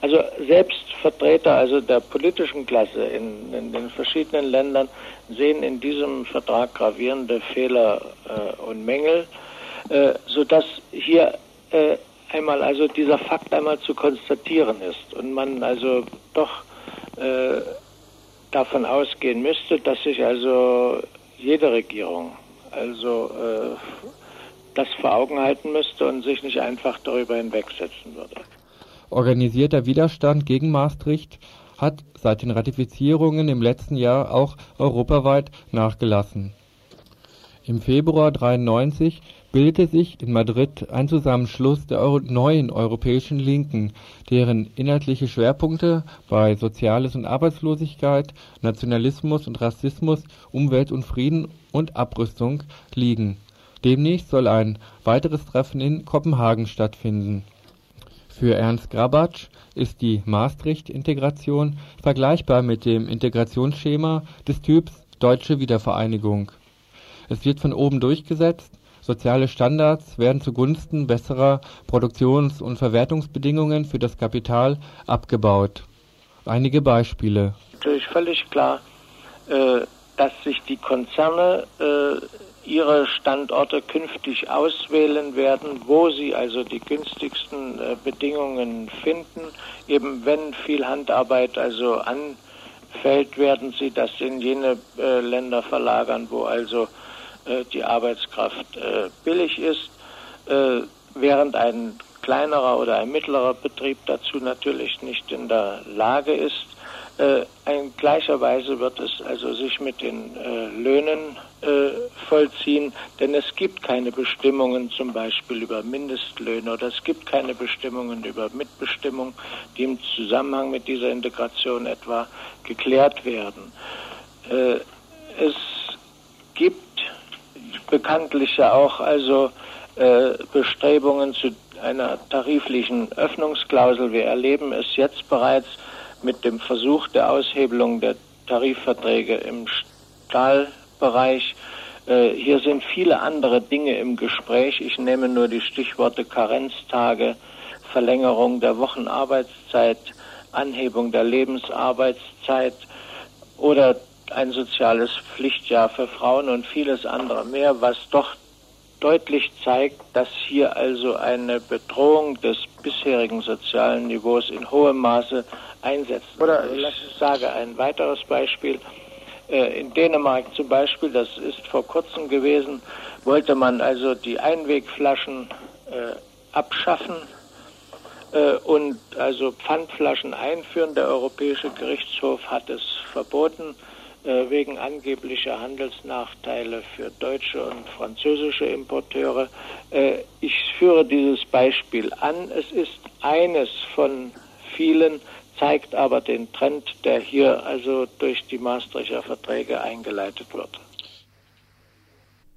Also selbst Vertreter also der politischen Klasse in, in den verschiedenen Ländern sehen in diesem Vertrag gravierende Fehler äh, und Mängel, äh, sodass hier äh, einmal also dieser Fakt einmal zu konstatieren ist und man also doch äh, davon ausgehen müsste, dass sich also jede Regierung also äh, das vor Augen halten müsste und sich nicht einfach darüber hinwegsetzen würde. Organisierter Widerstand gegen Maastricht hat seit den Ratifizierungen im letzten Jahr auch europaweit nachgelassen. Im Februar 1993 bildete sich in Madrid ein Zusammenschluss der Euro neuen europäischen Linken, deren inhaltliche Schwerpunkte bei Soziales und Arbeitslosigkeit, Nationalismus und Rassismus, Umwelt und Frieden und Abrüstung liegen. Demnächst soll ein weiteres Treffen in Kopenhagen stattfinden für Ernst Grabatsch ist die Maastricht-Integration vergleichbar mit dem Integrationsschema des Typs Deutsche Wiedervereinigung. Es wird von oben durchgesetzt, soziale Standards werden zugunsten besserer Produktions- und Verwertungsbedingungen für das Kapital abgebaut. Einige Beispiele. Natürlich völlig klar, äh, dass sich die Konzerne äh, ihre Standorte künftig auswählen werden, wo sie also die günstigsten äh, Bedingungen finden, eben wenn viel Handarbeit also fällt, werden sie das in jene äh, Länder verlagern, wo also äh, die Arbeitskraft äh, billig ist, äh, während ein kleinerer oder ein mittlerer Betrieb dazu natürlich nicht in der Lage ist. Äh, in gleicher Weise wird es also sich mit den äh, Löhnen äh, vollziehen, denn es gibt keine Bestimmungen zum Beispiel über Mindestlöhne oder es gibt keine Bestimmungen über Mitbestimmung, die im Zusammenhang mit dieser Integration etwa geklärt werden. Es gibt bekanntlich ja auch also Bestrebungen zu einer tariflichen Öffnungsklausel. Wir erleben es jetzt bereits mit dem Versuch der Aushebelung der Tarifverträge im Stahlbereich. Äh, hier sind viele andere Dinge im Gespräch. Ich nehme nur die Stichworte Karenztage, Verlängerung der Wochenarbeitszeit, Anhebung der Lebensarbeitszeit oder ein soziales Pflichtjahr für Frauen und vieles andere mehr, was doch deutlich zeigt, dass hier also eine Bedrohung des bisherigen sozialen Niveaus in hohem Maße einsetzt. Oder ich sage ein weiteres Beispiel. Äh, in Dänemark zum Beispiel, das ist vor kurzem gewesen, wollte man also die Einwegflaschen äh, abschaffen äh, und also Pfandflaschen einführen. Der Europäische Gerichtshof hat es verboten. Äh, wegen angeblicher Handelsnachteile für deutsche und französische Importeure. Äh, ich führe dieses Beispiel an. Es ist eines von vielen, zeigt aber den Trend, der hier also durch die Maastrichter Verträge eingeleitet wird.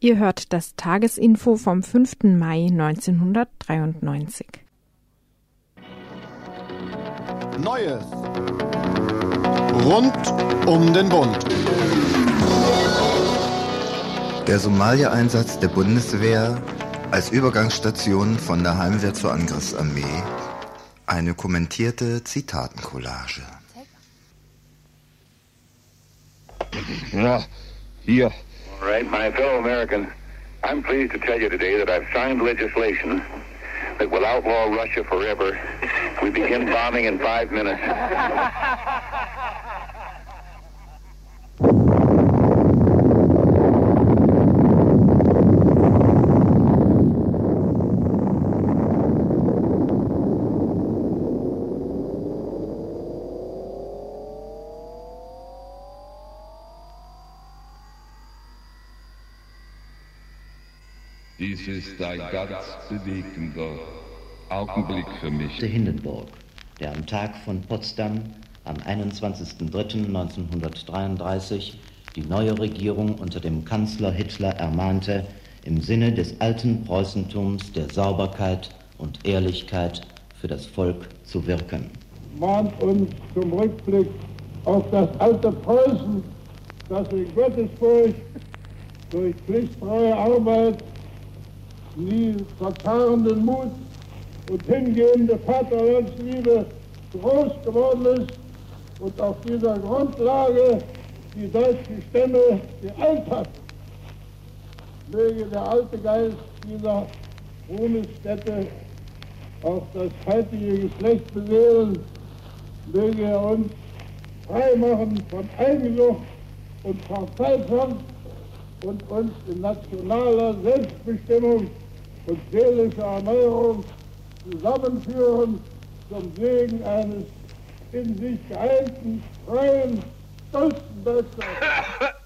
Ihr hört das Tagesinfo vom 5. Mai 1993. Neues Rund um den Bund. Der Somalia-Einsatz der Bundeswehr als Übergangsstation von der Heimwehr zur Angriffsarmee. Eine kommentierte Zitatencollage. Ja, hier. All right, my fellow Americans, I'm pleased to tell you today that I've signed legislation that will outlaw Russia forever. We begin bombing in five minutes. [LAUGHS] Dies ist ein ganz bewegender Augenblick für mich. Der Hindenburg, der am Tag von Potsdam am 21.03.1933 die neue Regierung unter dem Kanzler Hitler ermahnte, im Sinne des alten Preußentums der Sauberkeit und Ehrlichkeit für das Volk zu wirken. Mahnt uns zum Rückblick auf das alte Preußen, das in Gottesfurcht durch pflichtfreie Arbeit nie verfahrenden Mut und hingehende Vaterlandsliebe groß geworden ist und auf dieser Grundlage die deutschen Stämme geeilt hat. Möge der alte Geist dieser Ruhmesstätte auch das heutige Geschlecht beseelen, möge er uns frei machen von Eigensucht und Verfaltung und uns in nationaler Selbstbestimmung und seelischer Erneuerung zusammenführen zum Segen eines in sich geeinten, freien, stolzen Deutschlands. [LAUGHS]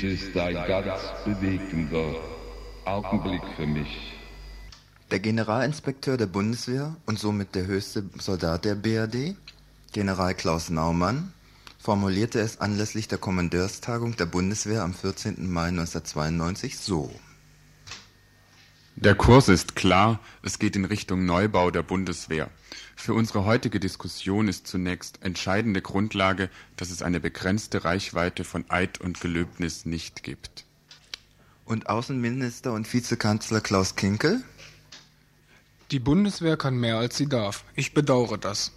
Dies ist ein ganz bewegender Augenblick für mich. Der Generalinspekteur der Bundeswehr und somit der höchste Soldat der BRD, General Klaus Naumann, formulierte es anlässlich der Kommandeurstagung der Bundeswehr am 14. Mai 1992 so. Der Kurs ist klar, es geht in Richtung Neubau der Bundeswehr. Für unsere heutige Diskussion ist zunächst entscheidende Grundlage, dass es eine begrenzte Reichweite von Eid und Gelöbnis nicht gibt. Und Außenminister und Vizekanzler Klaus Kinkel? Die Bundeswehr kann mehr als sie darf. Ich bedauere das.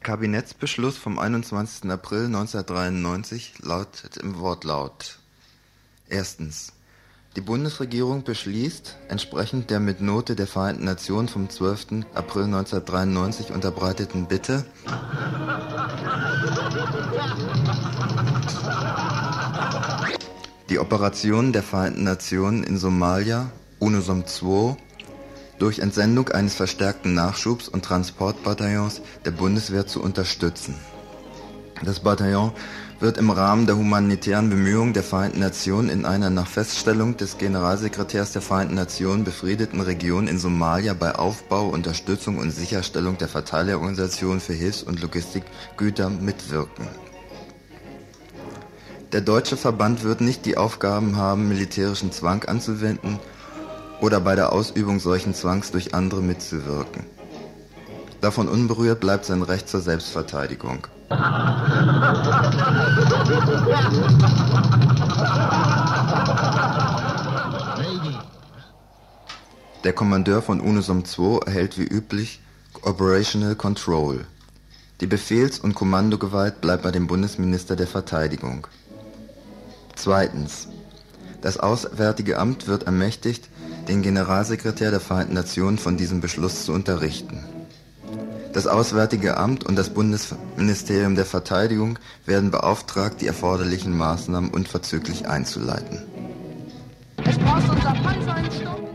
Kabinettsbeschluss vom 21. April 1993 lautet im Wortlaut: Erstens. Die Bundesregierung beschließt, entsprechend der mit Note der Vereinten Nationen vom 12. April 1993 unterbreiteten Bitte, die Operationen der Vereinten Nationen in Somalia (UNOSOM II) durch Entsendung eines verstärkten Nachschubs und Transportbataillons der Bundeswehr zu unterstützen. Das Bataillon wird im Rahmen der humanitären Bemühungen der Vereinten Nationen in einer nach Feststellung des Generalsekretärs der Vereinten Nationen befriedeten Region in Somalia bei Aufbau, Unterstützung und Sicherstellung der Verteilerorganisation für Hilfs- und Logistikgüter mitwirken. Der deutsche Verband wird nicht die Aufgaben haben, militärischen Zwang anzuwenden oder bei der Ausübung solchen Zwangs durch andere mitzuwirken. Davon unberührt bleibt sein Recht zur Selbstverteidigung. Der Kommandeur von UNOSOM II erhält wie üblich Operational Control. Die Befehls- und Kommandogewalt bleibt bei dem Bundesminister der Verteidigung. Zweitens. Das Auswärtige Amt wird ermächtigt, den Generalsekretär der Vereinten Nationen von diesem Beschluss zu unterrichten. Das Auswärtige Amt und das Bundesministerium der Verteidigung werden beauftragt, die erforderlichen Maßnahmen unverzüglich einzuleiten. Es braucht unser Panzer einen Stopp.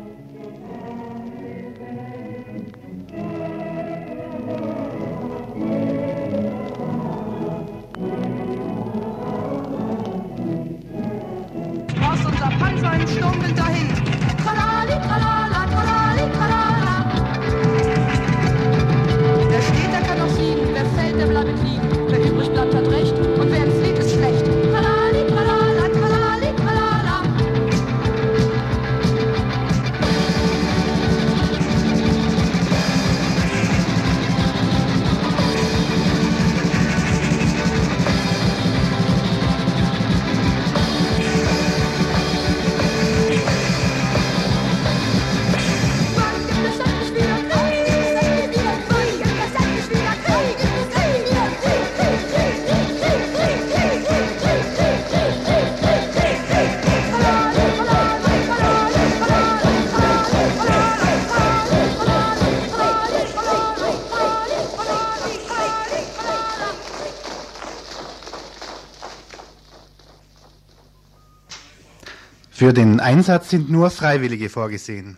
Für den Einsatz sind nur Freiwillige vorgesehen.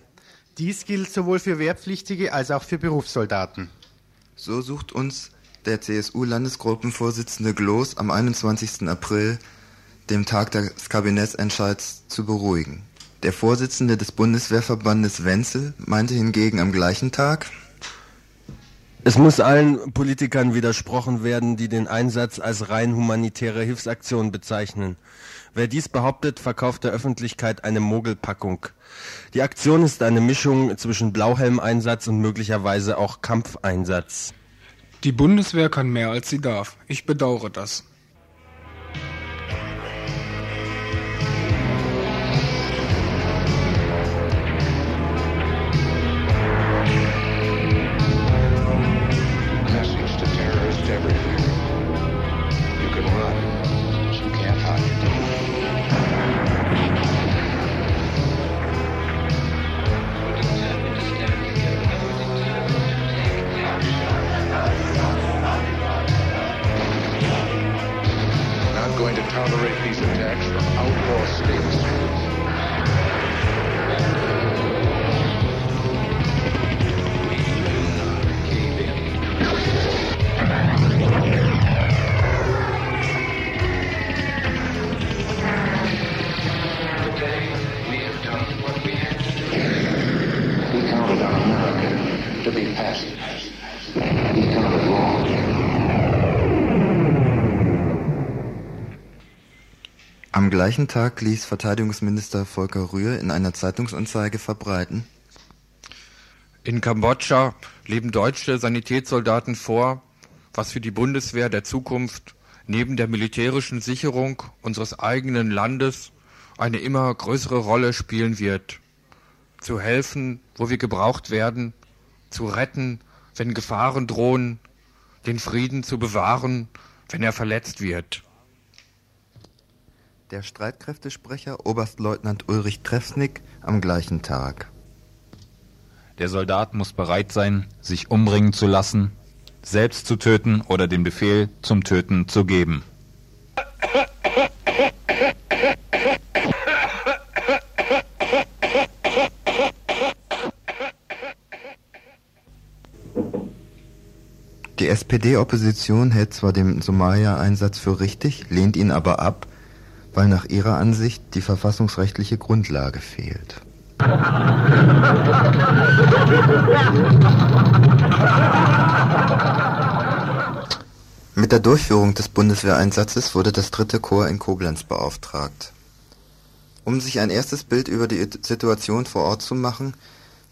Dies gilt sowohl für Wehrpflichtige als auch für Berufssoldaten. So sucht uns der CSU-Landesgruppenvorsitzende Gloß am 21. April, dem Tag des Kabinettsentscheids, zu beruhigen. Der Vorsitzende des Bundeswehrverbandes Wenzel meinte hingegen am gleichen Tag, Es muss allen Politikern widersprochen werden, die den Einsatz als rein humanitäre Hilfsaktion bezeichnen. Wer dies behauptet, verkauft der Öffentlichkeit eine Mogelpackung. Die Aktion ist eine Mischung zwischen Blauhelmeinsatz und möglicherweise auch Kampfeinsatz. Die Bundeswehr kann mehr als sie darf. Ich bedauere das. Gleichen Tag ließ Verteidigungsminister Volker Rühr in einer Zeitungsanzeige verbreiten, In Kambodscha leben deutsche Sanitätssoldaten vor, was für die Bundeswehr der Zukunft neben der militärischen Sicherung unseres eigenen Landes eine immer größere Rolle spielen wird. Zu helfen, wo wir gebraucht werden, zu retten, wenn Gefahren drohen, den Frieden zu bewahren, wenn er verletzt wird. Der Streitkräftesprecher Oberstleutnant Ulrich Trefsnick am gleichen Tag. Der Soldat muss bereit sein, sich umbringen zu lassen, selbst zu töten oder den Befehl zum Töten zu geben. Die SPD-Opposition hält zwar den Somalia-Einsatz für richtig, lehnt ihn aber ab, weil nach ihrer Ansicht die verfassungsrechtliche Grundlage fehlt. Mit der Durchführung des Bundeswehreinsatzes wurde das dritte Korps in Koblenz beauftragt. Um sich ein erstes Bild über die Situation vor Ort zu machen,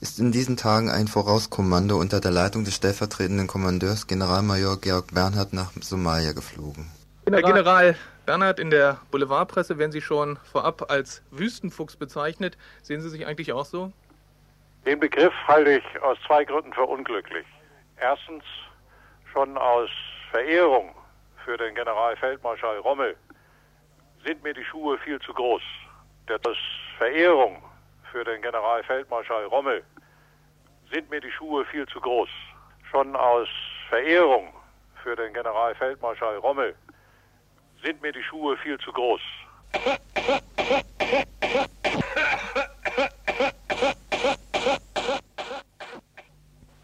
ist in diesen Tagen ein Vorauskommando unter der Leitung des stellvertretenden Kommandeurs Generalmajor Georg Bernhard nach Somalia geflogen. Herr General Bernhard, in der Boulevardpresse werden Sie schon vorab als Wüstenfuchs bezeichnet. Sehen Sie sich eigentlich auch so? Den Begriff halte ich aus zwei Gründen für unglücklich. Erstens schon aus Verehrung für den Generalfeldmarschall Rommel sind mir die Schuhe viel zu groß. Das Verehrung für den Generalfeldmarschall Rommel sind mir die Schuhe viel zu groß. Schon aus Verehrung für den Generalfeldmarschall Rommel sind mir die Schuhe viel zu groß.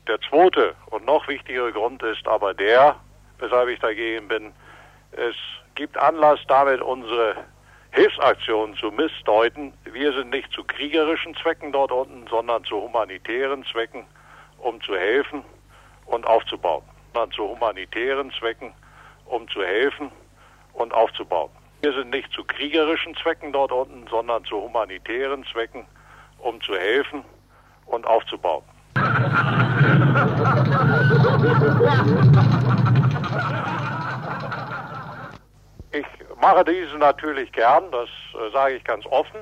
Der zweite und noch wichtigere Grund ist aber der, weshalb ich dagegen bin, es gibt Anlass, damit unsere Hilfsaktionen zu missdeuten. Wir sind nicht zu kriegerischen Zwecken dort unten, sondern zu humanitären Zwecken, um zu helfen und aufzubauen. Sondern zu humanitären Zwecken, um zu helfen und aufzubauen. Wir sind nicht zu kriegerischen Zwecken dort unten, sondern zu humanitären Zwecken, um zu helfen und aufzubauen. Ich mache diesen natürlich gern, das äh, sage ich ganz offen.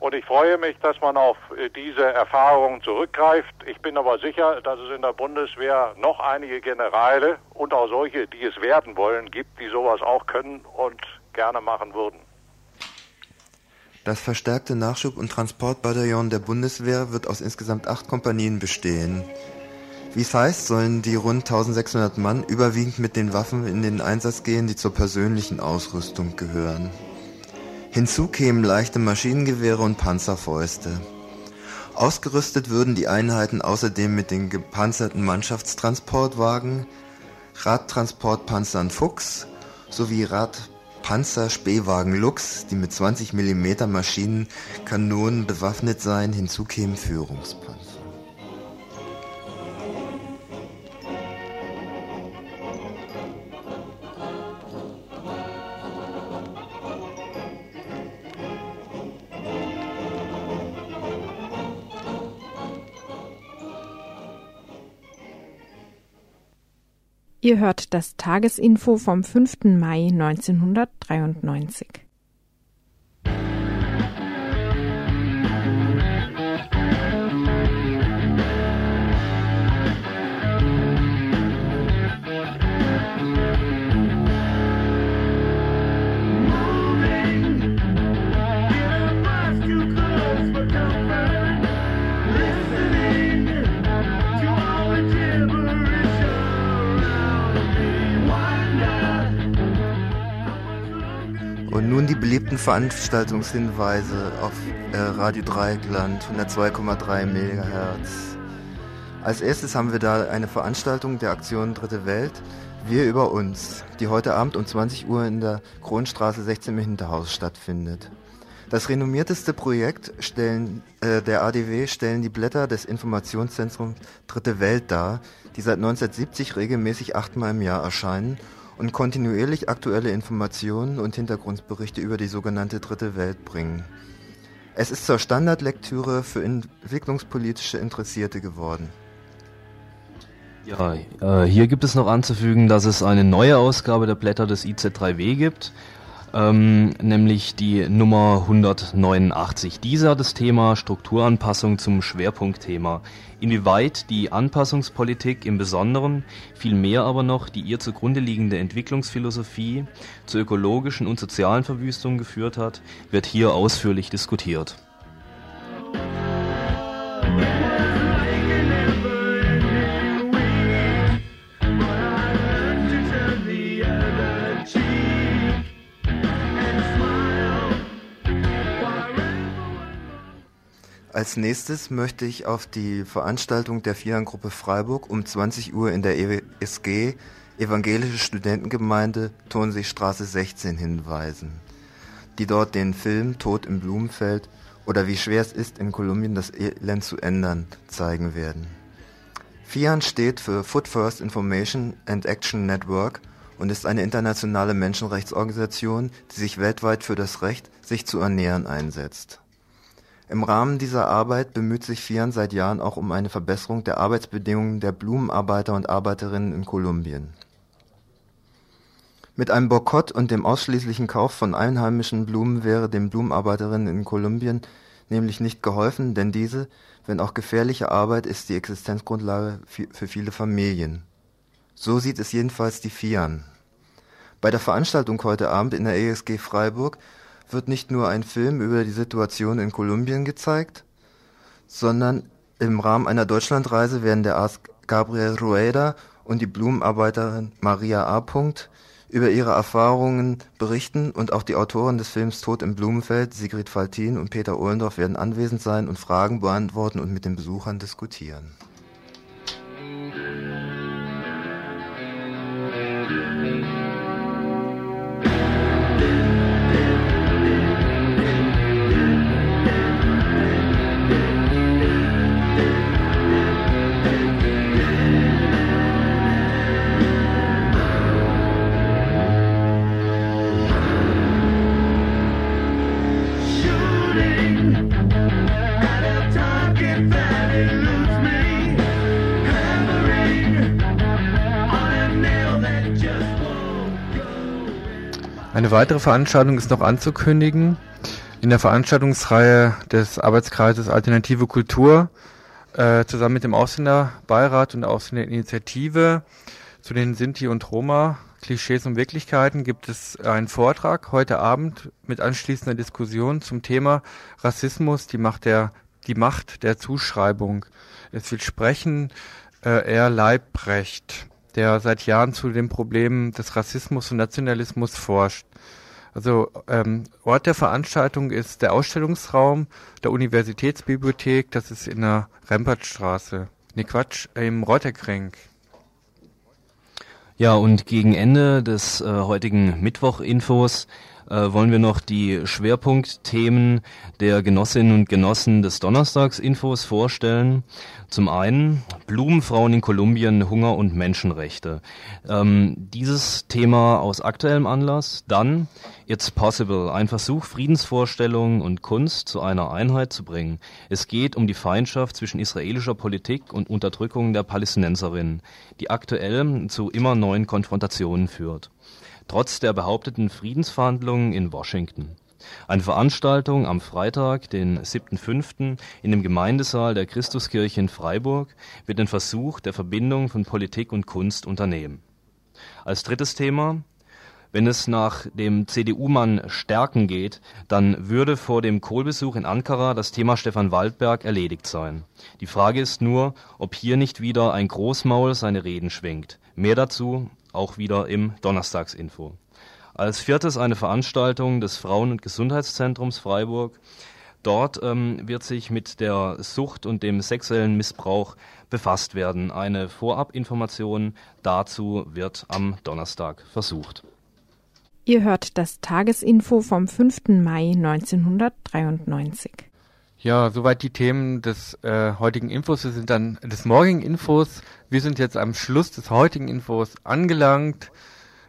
Und ich freue mich, dass man auf äh, diese Erfahrungen zurückgreift. Ich bin aber sicher, dass es in der Bundeswehr noch einige Generäle und auch solche, die es werden wollen, gibt, die sowas auch können und gerne machen würden. Das verstärkte Nachschub- und Transportbataillon der Bundeswehr wird aus insgesamt acht Kompanien bestehen. Wie es heißt, sollen die rund 1600 Mann überwiegend mit den Waffen in den Einsatz gehen, die zur persönlichen Ausrüstung gehören. Hinzu kämen leichte Maschinengewehre und Panzerfäuste. Ausgerüstet würden die Einheiten außerdem mit den gepanzerten Mannschaftstransportwagen, Radtransportpanzern Fuchs sowie Radpanzerspähwagen Lux, die mit 20 mm Maschinenkanonen bewaffnet seien, hinzu kämen Führungspanzer. Ihr hört das Tagesinfo vom 5. Mai 1993. nun die beliebten Veranstaltungshinweise auf äh, Radio Dreieckland 102,3 MHz. Als erstes haben wir da eine Veranstaltung der Aktion Dritte Welt, Wir über uns, die heute Abend um 20 Uhr in der Kronstraße 16 im Hinterhaus stattfindet. Das renommierteste Projekt stellen, äh, der ADW stellen die Blätter des Informationszentrums Dritte Welt dar, die seit 1970 regelmäßig achtmal im Jahr erscheinen und kontinuierlich aktuelle Informationen und Hintergrundberichte über die sogenannte Dritte Welt bringen. Es ist zur Standardlektüre für entwicklungspolitische Interessierte geworden. Ja, äh, hier gibt es noch anzufügen, dass es eine neue Ausgabe der Blätter des IZ3W gibt. Ähm, nämlich die Nummer 189. Dieser das Thema Strukturanpassung zum Schwerpunktthema. Inwieweit die Anpassungspolitik im Besonderen, vielmehr aber noch die ihr zugrunde liegende Entwicklungsphilosophie zur ökologischen und sozialen Verwüstung geführt hat, wird hier ausführlich diskutiert. Als nächstes möchte ich auf die Veranstaltung der Vieren-Gruppe Freiburg um 20 Uhr in der ESG Evangelische Studentengemeinde Tonseestraße 16 hinweisen, die dort den Film Tod im Blumenfeld oder wie schwer es ist, in Kolumbien das Elend zu ändern, zeigen werden. FIAN steht für Food First Information and Action Network und ist eine internationale Menschenrechtsorganisation, die sich weltweit für das Recht, sich zu ernähren einsetzt. Im Rahmen dieser Arbeit bemüht sich FIAN seit Jahren auch um eine Verbesserung der Arbeitsbedingungen der Blumenarbeiter und Arbeiterinnen in Kolumbien. Mit einem Boykott und dem ausschließlichen Kauf von einheimischen Blumen wäre den Blumenarbeiterinnen in Kolumbien nämlich nicht geholfen, denn diese, wenn auch gefährliche Arbeit, ist die Existenzgrundlage für viele Familien. So sieht es jedenfalls die FIAN. Bei der Veranstaltung heute Abend in der ESG Freiburg wird nicht nur ein Film über die Situation in Kolumbien gezeigt, sondern im Rahmen einer Deutschlandreise werden der Arzt Gabriel Rueda und die Blumenarbeiterin Maria A. über ihre Erfahrungen berichten und auch die Autoren des Films Tod im Blumenfeld, Sigrid Faltin und Peter Ohlendorf werden anwesend sein und Fragen beantworten und mit den Besuchern diskutieren. Eine weitere Veranstaltung ist noch anzukündigen. In der Veranstaltungsreihe des Arbeitskreises Alternative Kultur äh, zusammen mit dem Ausländerbeirat und der Ausländerinitiative zu den Sinti und Roma Klischees und Wirklichkeiten gibt es einen Vortrag heute Abend mit anschließender Diskussion zum Thema Rassismus, die Macht der, die Macht der Zuschreibung. Es wird sprechen äh, er Leibrecht, der seit Jahren zu den Problemen des Rassismus und Nationalismus forscht. Also ähm, Ort der Veranstaltung ist der Ausstellungsraum der Universitätsbibliothek, das ist in der Rempertstraße. Ne Quatsch, im Reuterkring. Ja, und gegen Ende des äh, heutigen Mittwoch-Infos äh, wollen wir noch die Schwerpunktthemen der Genossinnen und Genossen des Donnerstagsinfos vorstellen. Zum einen Blumenfrauen in Kolumbien, Hunger und Menschenrechte. Ähm, dieses Thema aus aktuellem Anlass. Dann It's Possible, ein Versuch, Friedensvorstellungen und Kunst zu einer Einheit zu bringen. Es geht um die Feindschaft zwischen israelischer Politik und Unterdrückung der Palästinenserinnen, die aktuell zu immer neuen Konfrontationen führt trotz der behaupteten Friedensverhandlungen in Washington. Eine Veranstaltung am Freitag, den 7.5. in dem Gemeindesaal der Christuskirche in Freiburg wird den Versuch der Verbindung von Politik und Kunst unternehmen. Als drittes Thema wenn es nach dem CDU-Mann Stärken geht, dann würde vor dem Kohlbesuch in Ankara das Thema Stefan Waldberg erledigt sein. Die Frage ist nur, ob hier nicht wieder ein Großmaul seine Reden schwingt. Mehr dazu auch wieder im Donnerstagsinfo. Als viertes eine Veranstaltung des Frauen- und Gesundheitszentrums Freiburg. Dort ähm, wird sich mit der Sucht und dem sexuellen Missbrauch befasst werden. Eine Vorabinformation dazu wird am Donnerstag versucht. Ihr hört das Tagesinfo vom 5. Mai 1993. Ja, soweit die Themen des äh, heutigen Infos. Wir sind dann des morgigen Infos. Wir sind jetzt am Schluss des heutigen Infos angelangt.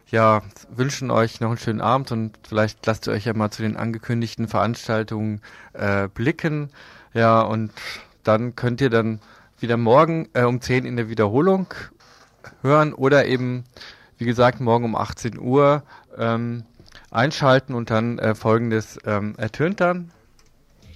Ja, wünschen euch noch einen schönen Abend und vielleicht lasst ihr euch ja mal zu den angekündigten Veranstaltungen äh, blicken. Ja, und dann könnt ihr dann wieder morgen äh, um 10 in der Wiederholung hören oder eben, wie gesagt, morgen um 18 Uhr ähm, einschalten und dann äh, folgendes ähm, ertönt dann.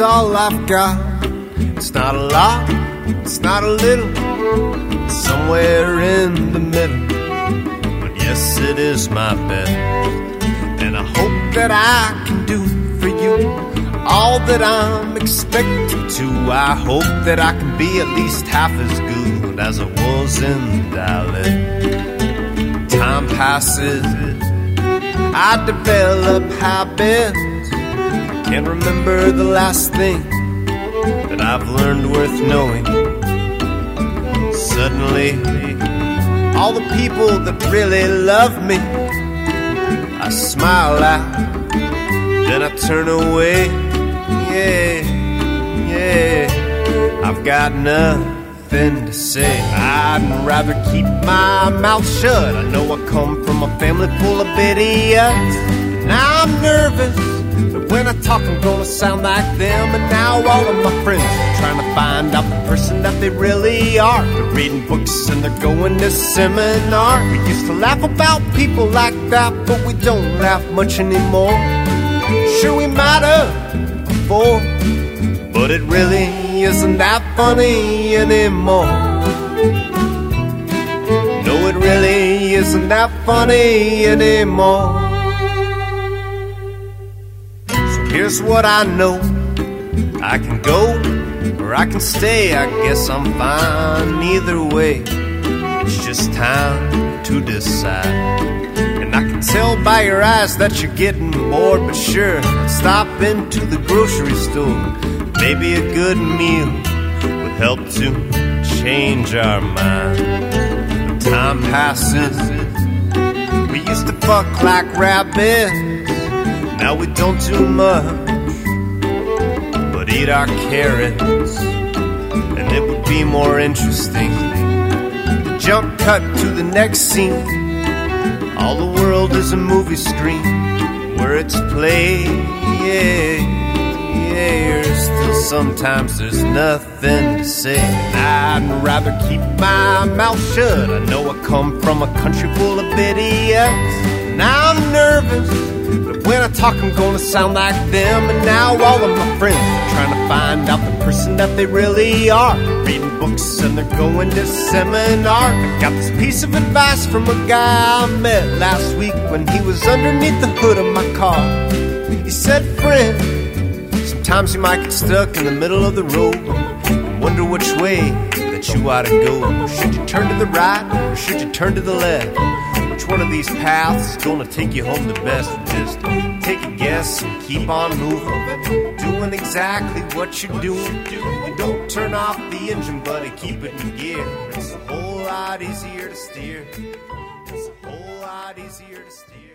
Here's all I've got. It's not a lot, it's not a little, it's somewhere in the middle. But yes, it is my best. And I hope that I can do for you all that I'm expected to. I hope that I can be at least half as good as I was in Dallas. Time passes, I develop habits. Can't remember the last thing that I've learned worth knowing. Suddenly, all the people that really love me, I smile at, then I turn away. Yeah, yeah, I've got nothing to say. I'd rather keep my mouth shut. I know I come from a family full of idiots, and I'm nervous. When I talk, I'm gonna sound like them. And now all of my friends are trying to find out the person that they really are. They're reading books and they're going to seminar. We used to laugh about people like that, but we don't laugh much anymore. Sure, we might have before, but it really isn't that funny anymore. No, it really isn't that funny anymore. Here's what I know I can go or I can stay. I guess I'm fine either way. It's just time to decide. And I can tell by your eyes that you're getting bored, but sure, stop into the grocery store. Maybe a good meal would help to change our mind. Time passes. We used to fuck like rabbits. Now we don't do much but eat our carrots, and it would be more interesting. jump cut to the next scene. All the world is a movie screen where it's played. Yeah, yeah. Still, sometimes there's nothing to say. And I'd rather keep my mouth shut. I know I come from a country full of idiots, and I'm nervous. When I talk, I'm gonna sound like them. And now all of my friends are trying to find out the person that they really are. They're reading books and they're going to seminar. I got this piece of advice from a guy I met last week when he was underneath the hood of my car. He said, friend, sometimes you might get stuck in the middle of the road and wonder which way that you ought to go. Should you turn to the right or should you turn to the left? Which one of these paths is gonna take you home the best? Just take a guess and keep on moving, doing exactly what you're doing. And don't turn off the engine, buddy, keep it in gear. It's a whole lot easier to steer. It's a whole lot easier to steer.